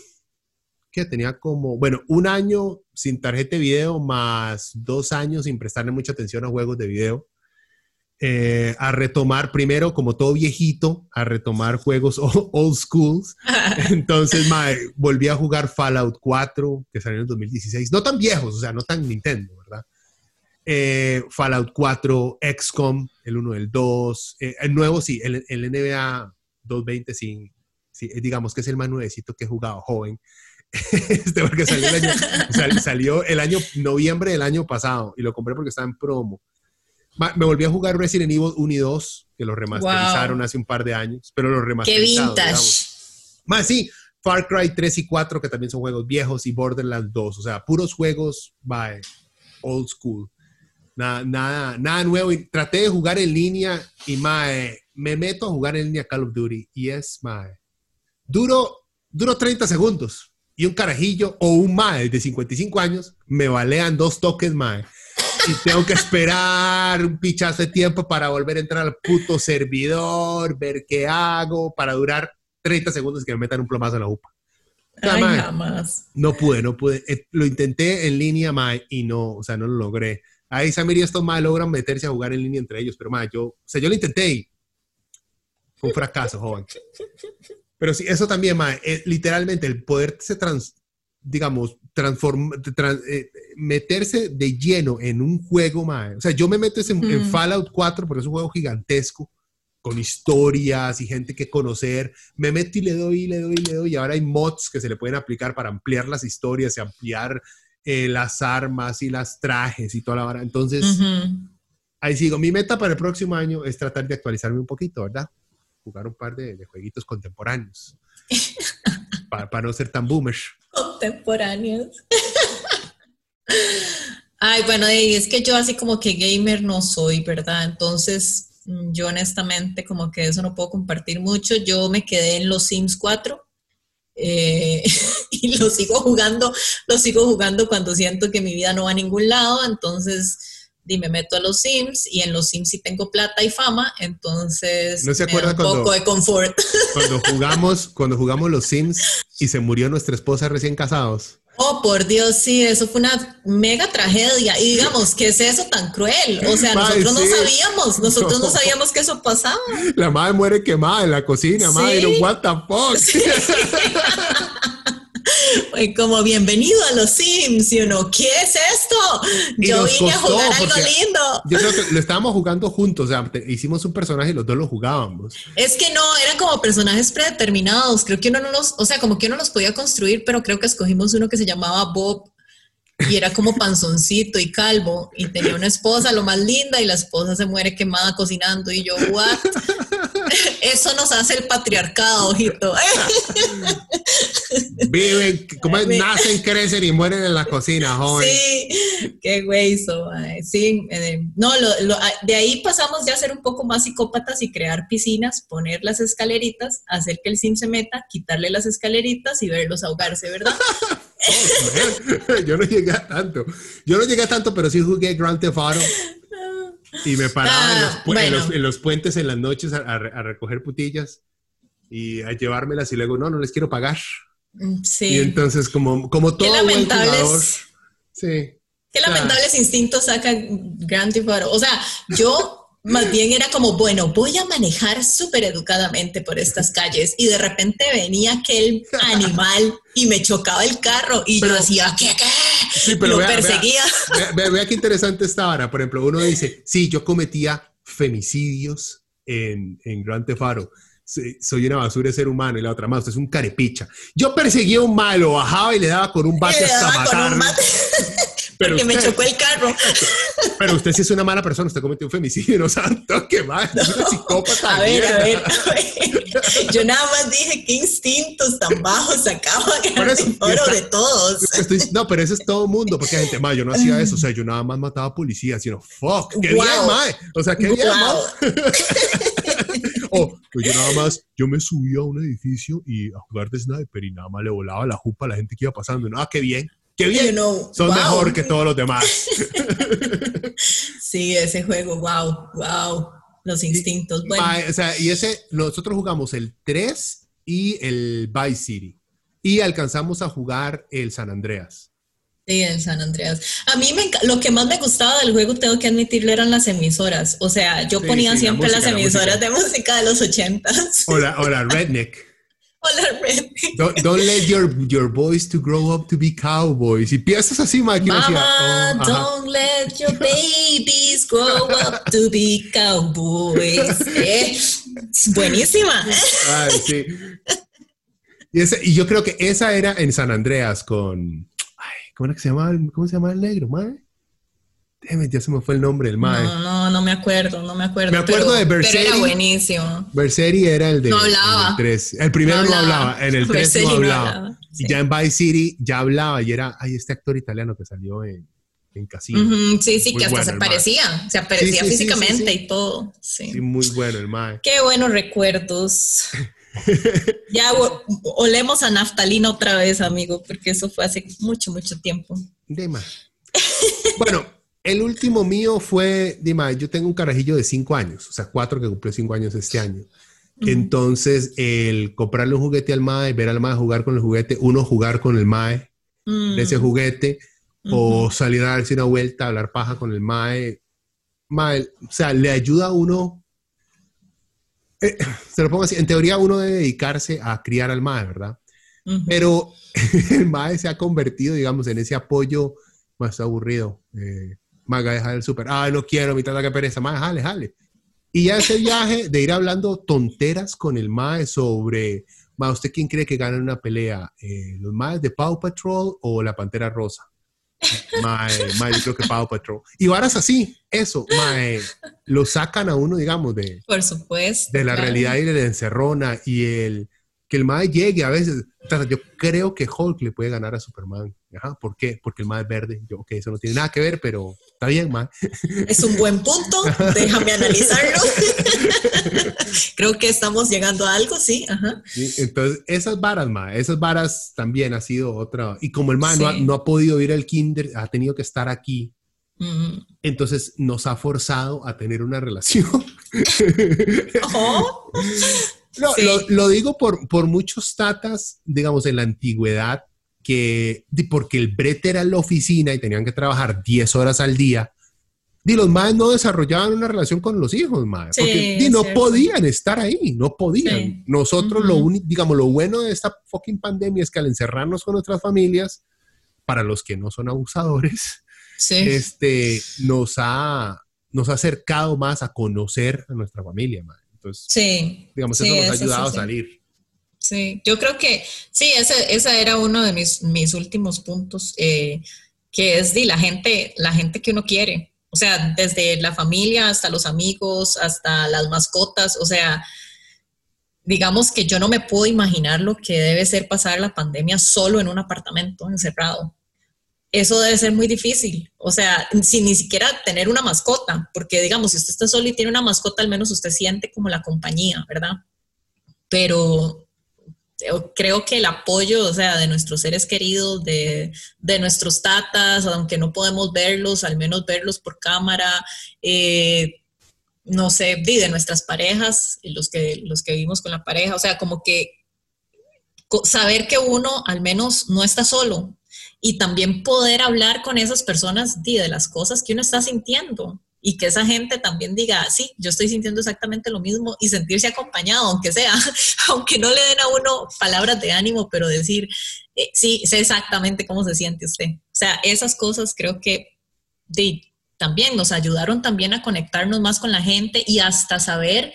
que tenía como, bueno, un año sin tarjeta de video más dos años sin prestarle mucha atención a juegos de video. Eh, a retomar primero, como todo viejito, a retomar juegos old schools. Entonces, volví a jugar Fallout 4, que salió en el 2016. No tan viejos, o sea, no tan Nintendo, ¿verdad? Eh, Fallout 4, XCOM, el 1, el 2. Eh, el nuevo, sí, el, el NBA 220, sí, sí, digamos que es el más nuevecito que he jugado joven. este, porque salió el, año, salió el año, noviembre del año pasado y lo compré porque estaba en promo. Me volví a jugar Resident Evil 1 y 2, que lo remasterizaron hace un par de años, pero lo remasterizaron. ¡Qué vintage! Más sí, Far Cry 3 y 4, que también son juegos viejos, y Borderlands 2, o sea, puros juegos by old school. Nada, nada, nada nuevo. Y traté de jugar en línea y mae, me meto a jugar en línea Call of Duty y es mae. Duro, duro 30 segundos y un carajillo o un mae de 55 años me balean dos toques mae. Y tengo que esperar un pichazo de tiempo para volver a entrar al puto servidor, ver qué hago, para durar 30 segundos y que me metan un plomazo en la UPA. Ay, jamás. No pude, no pude. Eh, lo intenté en línea, mae, y no, o sea, no lo logré. Ahí Samir y estos mae logran meterse a jugar en línea entre ellos, pero mae, yo, o sea, yo lo intenté y fue un fracaso, joven. Pero sí, eso también, mae, es, literalmente el poderse trans, digamos, transform, eh, meterse de lleno en un juego, mae. O sea, yo me meto en, en, Fallout 4 porque es un juego gigantesco, con historias y gente que conocer. Me meto y le doy, y le doy, y le doy. Y ahora hay mods que se le pueden aplicar para ampliar las historias y ampliar eh, las armas y las trajes y toda la hora. Entonces, ahí sigo. Mi meta para el próximo año es tratar de actualizarme un poquito, ¿verdad? Jugar un par de, de jueguitos contemporáneos. para, para no ser tan boomers. Contemporáneos. Ay, bueno, es que yo así como que gamer no soy, ¿verdad? Entonces, mm, yo honestamente como que eso no puedo compartir mucho. Yo me quedé en los Sims 4 eh, y lo sigo jugando, lo sigo jugando cuando siento que mi vida no va a ningún lado. Entonces, y me meto a los Sims y en los Sims sí tengo plata y fama, entonces ¿No se acuerda un poco de confort. Cuando jugamos, cuando jugamos los Sims y se murió nuestra esposa recién casados. Oh, por Dios, sí, eso fue una mega tragedia. Y digamos, ¿qué es eso tan cruel? O sea, nosotros no sabíamos, nosotros no. sabíamos que eso pasaba. La madre muere quemada en la cocina, madre, what the fuck. Sí. como bienvenido a los Sims, y uno, ¿qué es esto? Yo vine a jugar algo lindo. Yo creo que lo estábamos jugando juntos, o sea, hicimos un personaje y los dos lo jugábamos. Es que no, eran como personajes predeterminados, creo que uno no los, o sea, como que uno los podía construir, pero creo que escogimos uno que se llamaba Bob y era como panzoncito y calvo y tenía una esposa lo más linda y la esposa se muere quemada cocinando y yo, what? Eso nos hace el patriarcado, ojito. Viven, como nacen, crecen y mueren en la cocina, joven. Sí, qué güey Sí, eh, no, ah, de ahí pasamos ya a ser un poco más psicópatas y crear piscinas, poner las escaleritas, hacer que el sim se meta, quitarle las escaleritas y verlos ahogarse, ¿verdad? Oh, yo no llegué a tanto. Yo no llegué a tanto, pero sí jugué Grand Theft Auto. Y me paraba en, los, ah, puentes en las noches a, recoger putillas y a llevármelas y luego, no, no les quiero pagar. Mm, sí. Y entonces, como, como todo buen jugador, sí. Qué lamentables instintos saca Grand Theft Auto. O sea, yo más bien era como, bueno, voy a manejar súper educadamente por estas calles y de repente venía aquel animal y me chocaba el carro y yo decía, ¿qué, qué? Lo perseguía. Vea, qué interesante esta hora. Por ejemplo, uno dice, sí, yo cometía femicidios en, en Gran Tefaro. soy una basura de ser humano y la otra más, usted es un carepicha. Yo perseguía a un malo, bajaba y le daba con un bate hasta matarlo. Porque me chocó el carro. Pero usted sí es una mala persona, usted cometió un femicidio, no santo, qué mal, es una psicópata. A ver, a ver, Yo nada más dije qué instintos tan bajos sacaba oro de todos. no, pero eso es todo el mundo, porque hay gente, más yo no hacía eso, o sea, yo nada más mataba policías, sino, fuck, qué bien, mae. O sea, qué bien, o pues yo nada más, yo me subía a un edificio y a jugar de sniper y nada más le volaba la jupa a la gente que iba pasando. No, ah, qué bien. ¡Qué bien! Son mejor que todos los demás. sí, ese juego, wow, wow. Los instintos. Bueno. o sea, y ese, nosotros jugamos el 3 y el Vice City. Y alcanzamos a jugar el San Andreas. Sí, el San Andreas. A mí me, lo que más me gustaba del juego, tengo que admitirlo, eran las emisoras. O sea, yo ponía siempre las emisoras de música de los ochentas. O la, o la Redneck. Don't, don't, let your, your boys to grow up to be cowboys. Y piensas así, Mike. Mama, oh, don't let your babies grow up to be cowboys. Eh, buenísima. Ay, sí. Y, ese, y, yo creo que esa era en San Andreas con... Ay, ¿Cómo era que se llamaba? ¿Cómo se llamaba el negro, Mike? Ya se me fue el nombre del mae. No, no, no me acuerdo, no me acuerdo. Me acuerdo de Berseri. Pero era buenísimo. Berseri era el de. No hablaba. El 3. El primero no hablaba, en el 3 no hablaba. Y ya en Vice City ya hablaba y era, ay, este actor italiano que salió en, en Casino. sí, sí, que hasta se parecía, se aparecía físicamente y todo. Sí. muy bueno el mae. Qué buenos recuerdos. ya olemos a naftalina otra vez, amigo, porque eso fue hace mucho, mucho tiempo. De bueno, el último mío fue, Dima, yo tengo un carajillo de cinco años, o sea, cuatro que cumplió cinco años este año. Entonces, el comprarle un juguete al MAE, ver al MAE jugar con el juguete, uno jugar con el MAE de ese mm. juguete, o salir a darse una vuelta, hablar paja con el MAE. MAE, o sea, le ayuda a uno. Eh, se lo pongo así, en teoría uno debe dedicarse a criar al MAE, ¿verdad? Pero el MAE se ha convertido, digamos, en ese apoyo más aburrido. Eh, Maga, deja el súper. Ah, no quiero, mi tata que pereza. Maga, jale, jale. Y ya ese viaje de ir hablando tonteras con el Mae sobre, Mae, ¿usted quién cree que gana una pelea? Eh, ¿Los Maes de Paw Patrol o la Pantera Rosa? Mae, mae, yo creo que Paw Patrol. Y varas así, eso, Mae, lo sacan a uno, digamos, de... Por supuesto. De la realidad y de la encerrona y el que el Mae llegue a veces. Yo creo que Hulk le puede ganar a Superman. Ajá, ¿Por qué? Porque el Mae es verde. Yo, ok, eso no tiene nada que ver, pero está bien, Mae. Es un buen punto. Déjame analizarlo. creo que estamos llegando a algo, sí. Ajá. entonces, esas varas, Mae, esas varas también ha sido otra. Y como el Mae no, ha, podido ir al kinder, ha tenido que estar aquí. Entonces nos ha forzado a tener una relación. oh. No, lo, digo por, por muchos tatas, digamos, en la antigüedad, que porque el brete era la oficina y tenían que trabajar 10 horas al día, y los madres no desarrollaban una relación con los hijos, madre, porque no podían estar ahí, no podían. Nosotros, lo único, digamos, lo bueno de esta fucking pandemia es que al encerrarnos con nuestras familias, para los que no son abusadores, este, nos ha, nos ha acercado más a conocer a nuestra familia, madre. Entonces, sí, digamos, eso nos ha ayudado a salir. Sí, yo creo que sí, ese, ese era uno de mis, mis últimos puntos, eh, que es de la gente, la gente que uno quiere. O sea, desde la familia hasta los amigos, hasta las mascotas, o sea, digamos que yo no me puedo imaginar lo que debe ser pasar la pandemia solo en un apartamento encerrado. Eso debe ser muy difícil, o sea, sin ni siquiera tener una mascota, porque digamos, si usted está solo y tiene una mascota, al menos usted siente como la compañía, ¿verdad? Pero creo que el apoyo, o sea, de nuestros seres queridos, de, nuestros tatas, aunque no podemos verlos, al menos verlos por cámara, eh, no sé, de nuestras parejas, los que, los que vivimos con la pareja, o sea, como que saber que uno al menos no está solo y también poder hablar con esas personas de, las cosas que uno está sintiendo y que esa gente también diga, sí, yo estoy sintiendo exactamente lo mismo y sentirse acompañado, aunque sea, aunque no le den a uno palabras de ánimo, pero decir, eh, sí, sé exactamente cómo se siente usted. O sea, esas cosas creo que también nos ayudaron también a conectarnos más con la gente y hasta saber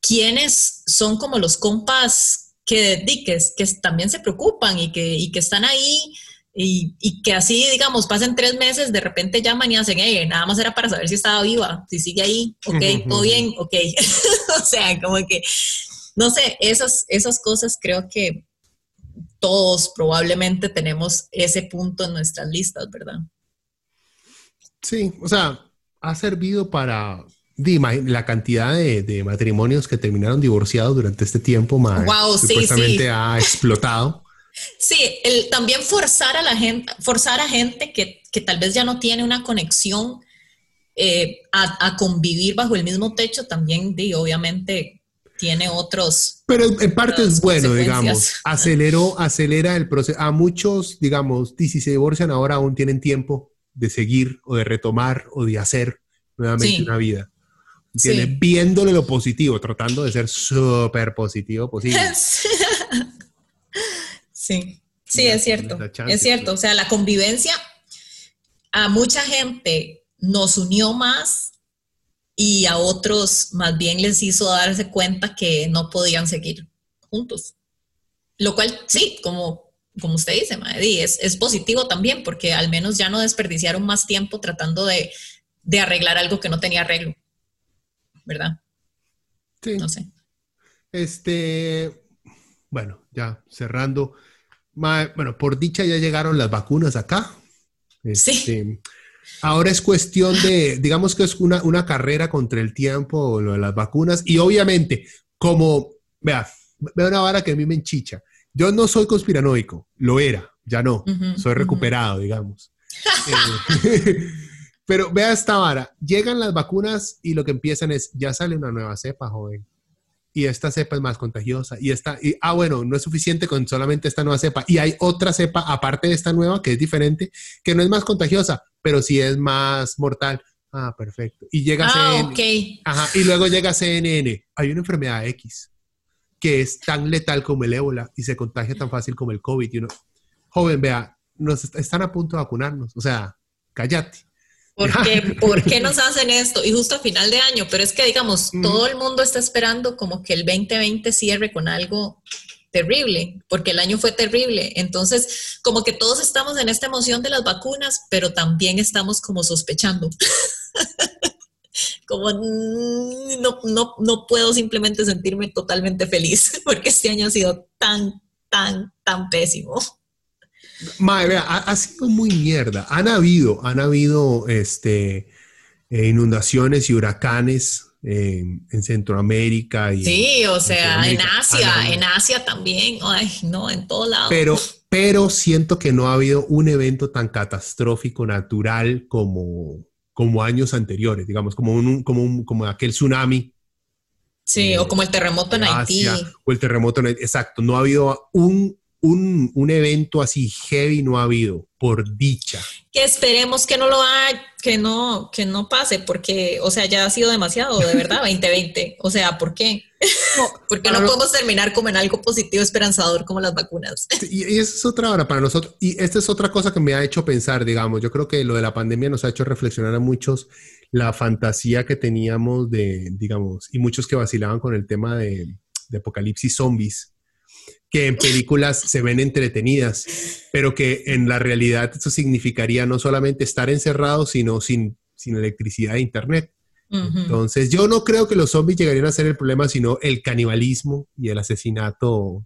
quiénes son como los compas que, que, que también se preocupan y que, y que están ahí y, y, que así, digamos, pasen tres meses, de repente llaman y hacen, hey, nada más era para saber si estaba viva, si sigue ahí, ok, todo bien, ok. o sea, como que, no sé, esas, esas cosas creo que todos probablemente tenemos ese punto en nuestras listas, ¿verdad? Sí, o sea, ha servido para la cantidad de, matrimonios que terminaron divorciados durante este tiempo, más wow, supuestamente ha explotado. Sí, el, también forzar a la gente, forzar a gente que, tal vez ya no tiene una conexión eh, a, convivir bajo el mismo techo, también, obviamente, tiene otros. Pero en parte es bueno, digamos, aceleró, acelera el proceso. A muchos, digamos, si se divorcian ahora aún tienen tiempo de seguir o de retomar o de hacer nuevamente una vida. Viéndole lo positivo, tratando de ser súper positivo posible. Sí, sí, es cierto. es cierto. O sea, la convivencia a mucha gente nos unió más y a otros más bien les hizo darse cuenta que no podían seguir juntos. Lo cual, sí, como, como usted dice, Maddy, es, es positivo también porque al menos ya no desperdiciaron más tiempo tratando de, de arreglar algo que no tenía arreglo. ¿Verdad? Sí. No sé. Este, bueno, ya cerrando bueno, por dicha ya llegaron las vacunas acá. sí. Este, ahora es cuestión de, digamos que es una, una carrera contra el tiempo, lo de las vacunas. Y obviamente, como, vea, vea una vara que a mí me enchicha. Yo no soy conspiranoico, lo era, ya no. soy recuperado, digamos. Eh, pero vea esta vara, llegan las vacunas y lo que empiezan es, ya sale una nueva cepa, joven y esta cepa es más contagiosa y esta, y, ah, bueno, no es suficiente con solamente esta nueva cepa y hay otra cepa aparte de esta nueva que es diferente, que no es más contagiosa, pero sí es más mortal. Ah, perfecto. Y llega ah, Ajá, y luego llega CNN. Hay una enfermedad X que es tan letal como el ébola y se contagia tan fácil como el COVID. Y uno, joven, vea, nos están a punto de vacunarnos. O sea, cállate. Porque, ¿Por qué nos hacen esto? Y justo a final de año, pero es que digamos, todo el mundo está esperando como que el 2020 cierre con algo terrible, porque el año fue terrible. Entonces, como que todos estamos en esta emoción de las vacunas, pero también estamos como sospechando. como mm, no, no, no puedo simplemente sentirme totalmente feliz, porque este año ha sido tan, tan, tan pésimo. Madre, ha, sido muy mierda. Han habido, han habido este, eh, inundaciones y huracanes en Centroamérica. Y sí, o sea, en Asia, en Asia también. Ay, no, en todo lado. Pero, pero siento que no ha habido un evento tan catastrófico natural como, como años anteriores, digamos, como, un, como, como aquel tsunami. Sí, o como el terremoto en Haití. O el terremoto en Haití. Exacto, no ha habido un un, un, evento así heavy no ha habido, por dicha. Que esperemos que no lo haga, que no, que no pase, porque, o sea, ya ha sido demasiado, de verdad, 2020. O sea, ¿por qué? porque no, podemos terminar como en algo positivo, esperanzador, como las vacunas. Y, y esa es otra hora para nosotros. Y esta es otra cosa que me ha hecho pensar, digamos, yo creo que lo de la pandemia nos ha hecho reflexionar a muchos la fantasía que teníamos de, digamos, y muchos que vacilaban con el tema de, de apocalipsis zombies que en películas se ven entretenidas, pero que en la realidad eso significaría no solamente estar encerrado, sino sin, sin electricidad e internet. Entonces, yo no creo que los zombies llegarían a ser el problema, sino el canibalismo y el asesinato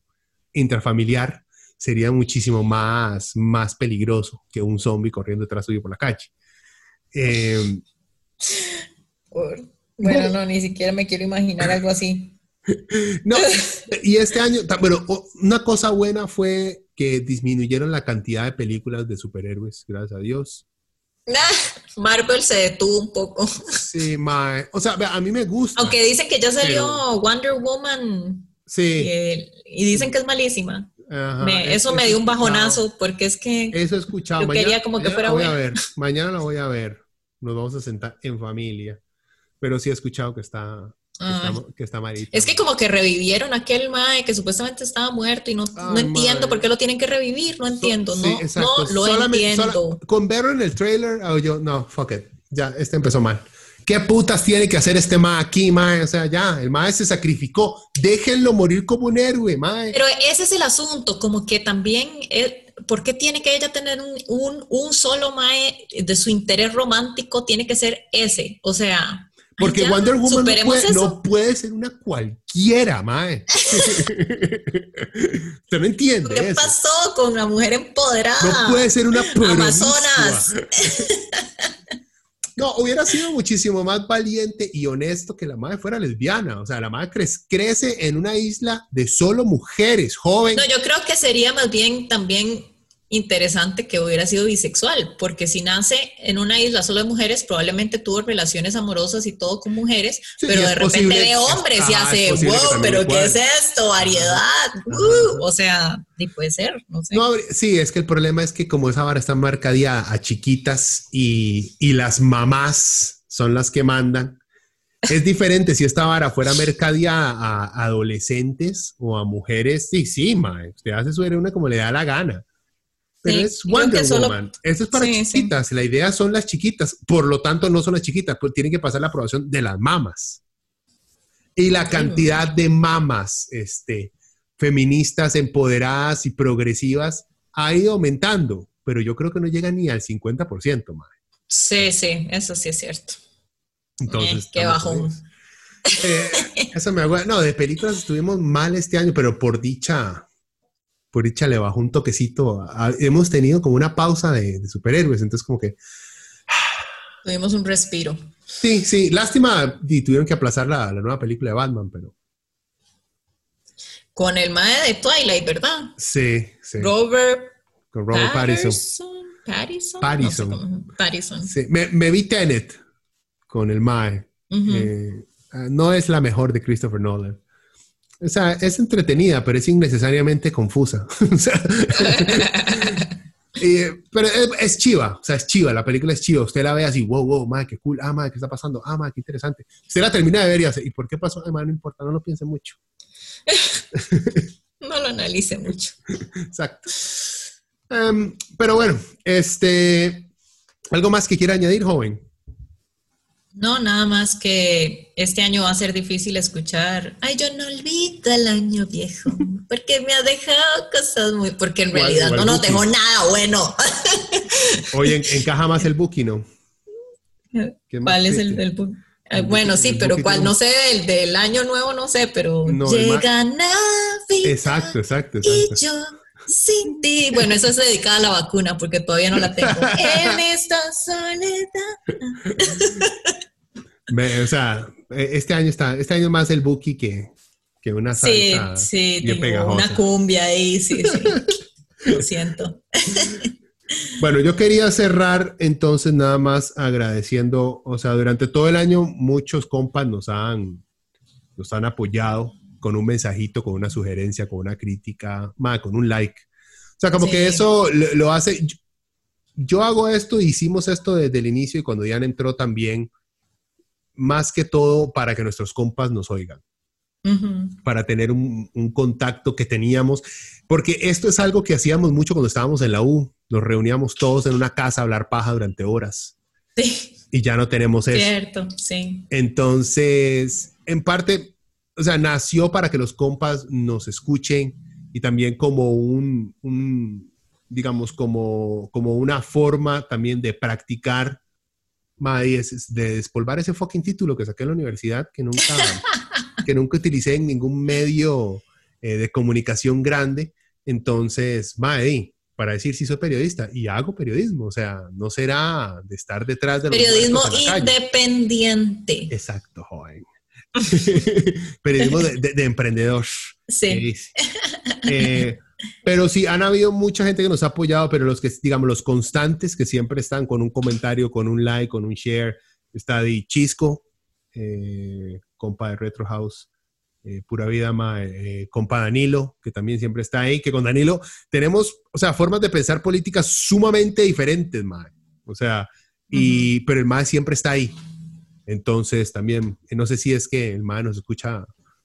intrafamiliar sería muchísimo más, más peligroso que un zombie corriendo detrás suyo por la calle. Eh, bueno, no, ni siquiera me quiero imaginar algo así. No, y este año, bueno, una cosa buena fue que disminuyeron la cantidad de películas de superhéroes, gracias a Dios. Marvel se detuvo un poco. Sí, mae. O sea, a mí me gusta. Aunque dicen que ya salió Wonder Woman. Sí. Y, dicen que es malísima. eso me dio un bajonazo porque es que. Eso he escuchado. Yo quería como que fuera voy a ver. Mañana la voy a ver. Nos vamos a sentar en familia. Pero sí he escuchado que está, que está, Es que como que revivieron aquel Mae que supuestamente estaba muerto y no, no entiendo por qué lo tienen que revivir, no entiendo, no, no lo entiendo. con verlo en el trailer, oh, yo, no, fuck it, ya, este empezó mal. ¿Qué putas tiene que hacer este Mae aquí, Mae? O sea, ya, el Mae se sacrificó, déjenlo morir como un héroe, Mae. Pero ese es el asunto, como que también... ¿Por qué tiene que ella tener un, un, un solo mae de su interés romántico? Tiene que ser ese. O sea, porque Wonder Woman no puede, ser una cualquiera, mae. Usted no entiende. ¿Qué pasó con una mujer empoderada? No puede ser una Amazonas. No, hubiera sido muchísimo más valiente y honesto que la madre fuera lesbiana. O sea, la madre crece en una isla de solo mujeres, jóvenes. No, yo creo que sería más bien también interesante que hubiera sido bisexual, porque si nace en una isla solo de mujeres, probablemente tuvo relaciones amorosas y todo con mujeres, pero de repente de hombres y hace, wow, pero ¿qué es esto? Variedad, uh, o sea, ni puede ser, no sé. sí, es que el problema es que como esa vara está marcada a chiquitas y, y las mamás son las que mandan, es diferente si esta vara fuera mercadía a adolescentes o a mujeres. Sí, sí, ma, usted hace su una como le da la gana. Pero es Wonder Woman. Eso es para chiquitas. La idea son las chiquitas. Por lo tanto, no son las chiquitas, pues tienen que pasar la aprobación de las mamas. Y la cantidad de mamas este, feministas, empoderadas y progresivas ha ido aumentando, pero yo creo que no llega ni al 50%, madre. Sí, sí, eso sí es cierto. Entonces, eh, qué bajón. Eh, eso me acuerdo. No, de películas estuvimos mal este año, pero por dicha, por dicha le bajó un toquecito. hemos tenido como una pausa de, superhéroes, entonces como que... Tuvimos un respiro. Sí, sí, lástima y tuvieron que aplazar la, nueva película de Batman, pero... Con el mae de Twilight, ¿verdad? Sí, sí. Robert... Con Robert Pattinson. Pattinson. Pattinson. Pattinson. Sí, me, vi Tenet con el mae. Eh, ah, no es la mejor de Christopher Nolan. O sea, es entretenida, pero es innecesariamente confusa. pero es, chiva, o sea, es chiva, la película es chiva. Usted la ve así, wow, wow, madre, qué cool, ah, madre, ¿qué está pasando? Ah, madre, qué interesante. Usted la termina de ver y hace, ¿y por qué pasó? Madre, no importa, no lo piense mucho. no lo analice mucho. Exacto. Em, pero bueno, este, ¿algo más que quiera añadir, joven? No, nada más que este año va a ser difícil escuchar, ay, yo no olvido el año viejo, porque me ha dejado cosas muy, porque en realidad no nos dejó nada bueno. Oye, encaja más el Buki, ¿no? ¿Cuál es el, ah, Bueno, sí, pero cuál, no sé, el del año nuevo no sé, pero llega Navidad. Exacto, exacto, exacto. Y yo sin ti. Bueno, eso es dedicado a la vacuna porque todavía no la tengo. en esta soledad. o sea, e, este año está, este año más el Buki que, que una salsa. Sí, sí, una cumbia ahí, sí, sí. Lo siento. Bueno, yo quería cerrar entonces nada más agradeciendo, o sea, durante todo el año muchos compas nos han, nos han apoyado con un mensajito, con una sugerencia, con una crítica, más, con un like. O sea, como que eso lo, hace. Yo, hago esto, hicimos esto desde el inicio y cuando Diana entró también, más que todo para que nuestros compas nos oigan. Para tener un, contacto que teníamos, porque esto es algo que hacíamos mucho cuando estábamos en la U. Nos reuníamos todos en una casa a hablar paja durante horas. Sí. Y ya no tenemos eso. Cierto, sí. Entonces, en parte, o sea, nació para que los compas nos escuchen y también como un, digamos, como, como una forma también de practicar es de despolvar ese fucking título que saqué en la universidad que nunca, que nunca utilicé en ningún medio eh, de comunicación grande. Entonces, mae, para decir si soy periodista y hago periodismo, o sea, no será de estar detrás de los Periodismo independiente. Exacto, joven. periodismo de, de, emprendedor. Sí. Eh, pero sí, han habido mucha gente que nos ha apoyado, pero los que, digamos, los constantes que siempre están con un comentario, con un like, con un share, está de Chisco, eh, compa de Retro House, eh, Pura Vida, eh, compa Danilo, que también siempre está ahí, que con Danilo tenemos, o sea, formas de pensar políticas sumamente diferentes, ma. O sea, y, pero el MAE siempre está ahí. Entonces, también, no sé si es que el MAE nos escucha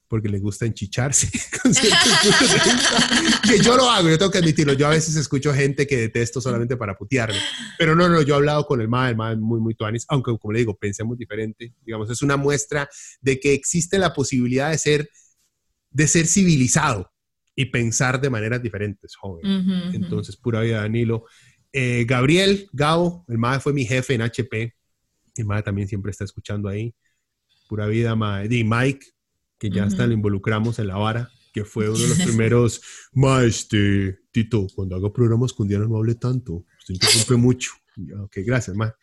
porque le gusta enchicharse que yo lo hago, yo tengo que admitirlo. Yo a veces escucho gente que detesto solamente para putearme. Pero no, no, yo he hablado con el MAE, el MAE muy, muy tuanis, aunque como le digo, pensemos diferente. Digamos, es una muestra de que existe la posibilidad de ser, de ser civilizado y pensar de maneras diferentes, joven. Entonces, pura vida, Danilo. Eh, Gabriel Gabo, el MAE fue mi jefe en HP. El MAE también siempre está escuchando ahí. Pura vida, MAE. Y Mike, que ya hasta lo involucramos en la vara, que fue uno de los primeros, ma, este, Tito, cuando hago programas con Diana no hable tanto, usted interrumpe mucho. ok, gracias, ma.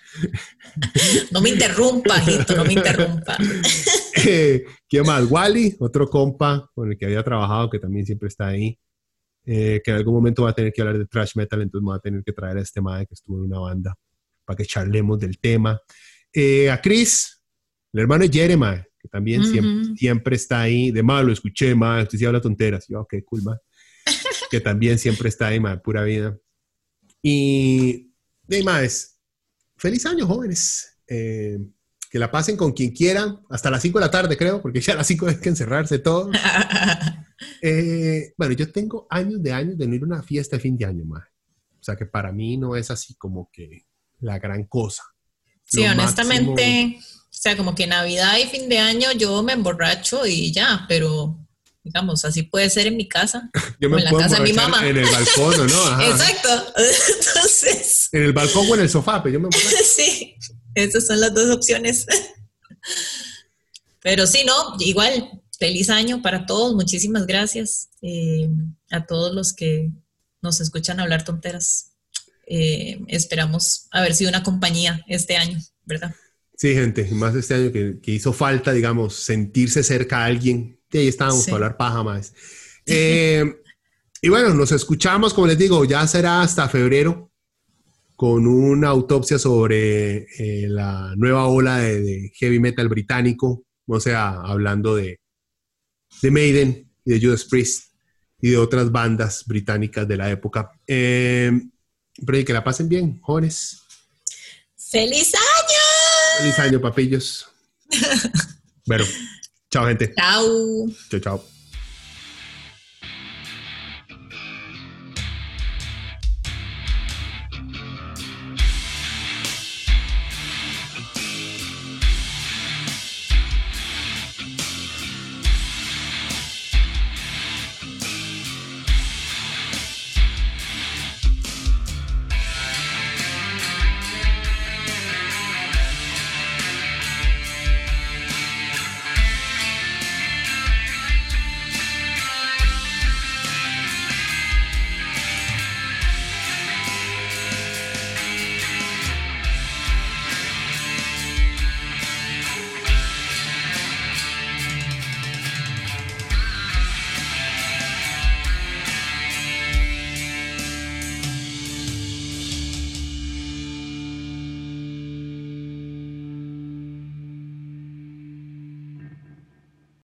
No me interrumpa, Tito, no me interrumpa. eh, ¿Quién más? Wally, otro compa con el que había trabajado, que también siempre está ahí, eh, que en algún momento va a tener que hablar de thrash metal, entonces me va a tener que traer a este madre que estuvo en una banda para que charlemos del tema. Eh, a Chris, el hermano de Jeremiah, también siempre, siempre, está ahí, de malo, escuché, mal, usted sí habla tonteras, yo, ok, cool, man. que también siempre está ahí, man, pura vida. Y, de más, feliz año, jóvenes. Eh, que la pasen con quien quieran, hasta las 5 de la tarde, creo, porque ya a las 5 hay que encerrarse todo. Eh, bueno, yo tengo años de años de no ir a una fiesta de fin de año, más. O sea que para mí no es así como que la gran cosa. Sí, honestamente. O sea, como que Navidad y fin de año yo me emborracho y ya, pero digamos, así puede ser en mi casa. Yo me en la casa de mi mamá. En el balcón, ¿no? Exacto. Entonces. En el balcón o en el sofá, pero yo me emborracho. Sí, esas son las dos opciones. Pero sí, no, igual, feliz año para todos, muchísimas gracias eh, a todos los que nos escuchan hablar tonteras. Eh, esperamos haber sido una compañía este año, ¿verdad? Sí, gente, más este año que, hizo falta, digamos, sentirse cerca a alguien. Y ahí estábamos para hablar paja más. Eh, y bueno, nos escuchamos, como les digo, ya será hasta febrero con una autopsia sobre eh, la nueva ola de, heavy metal británico, o sea, hablando de, de Maiden y de Judas Priest y de otras bandas británicas de la época. Eh, pero que la pasen bien, jóvenes. ¡Feliz año! Feliz año, papillos. bueno, chao, gente. Chao. Chao, chao.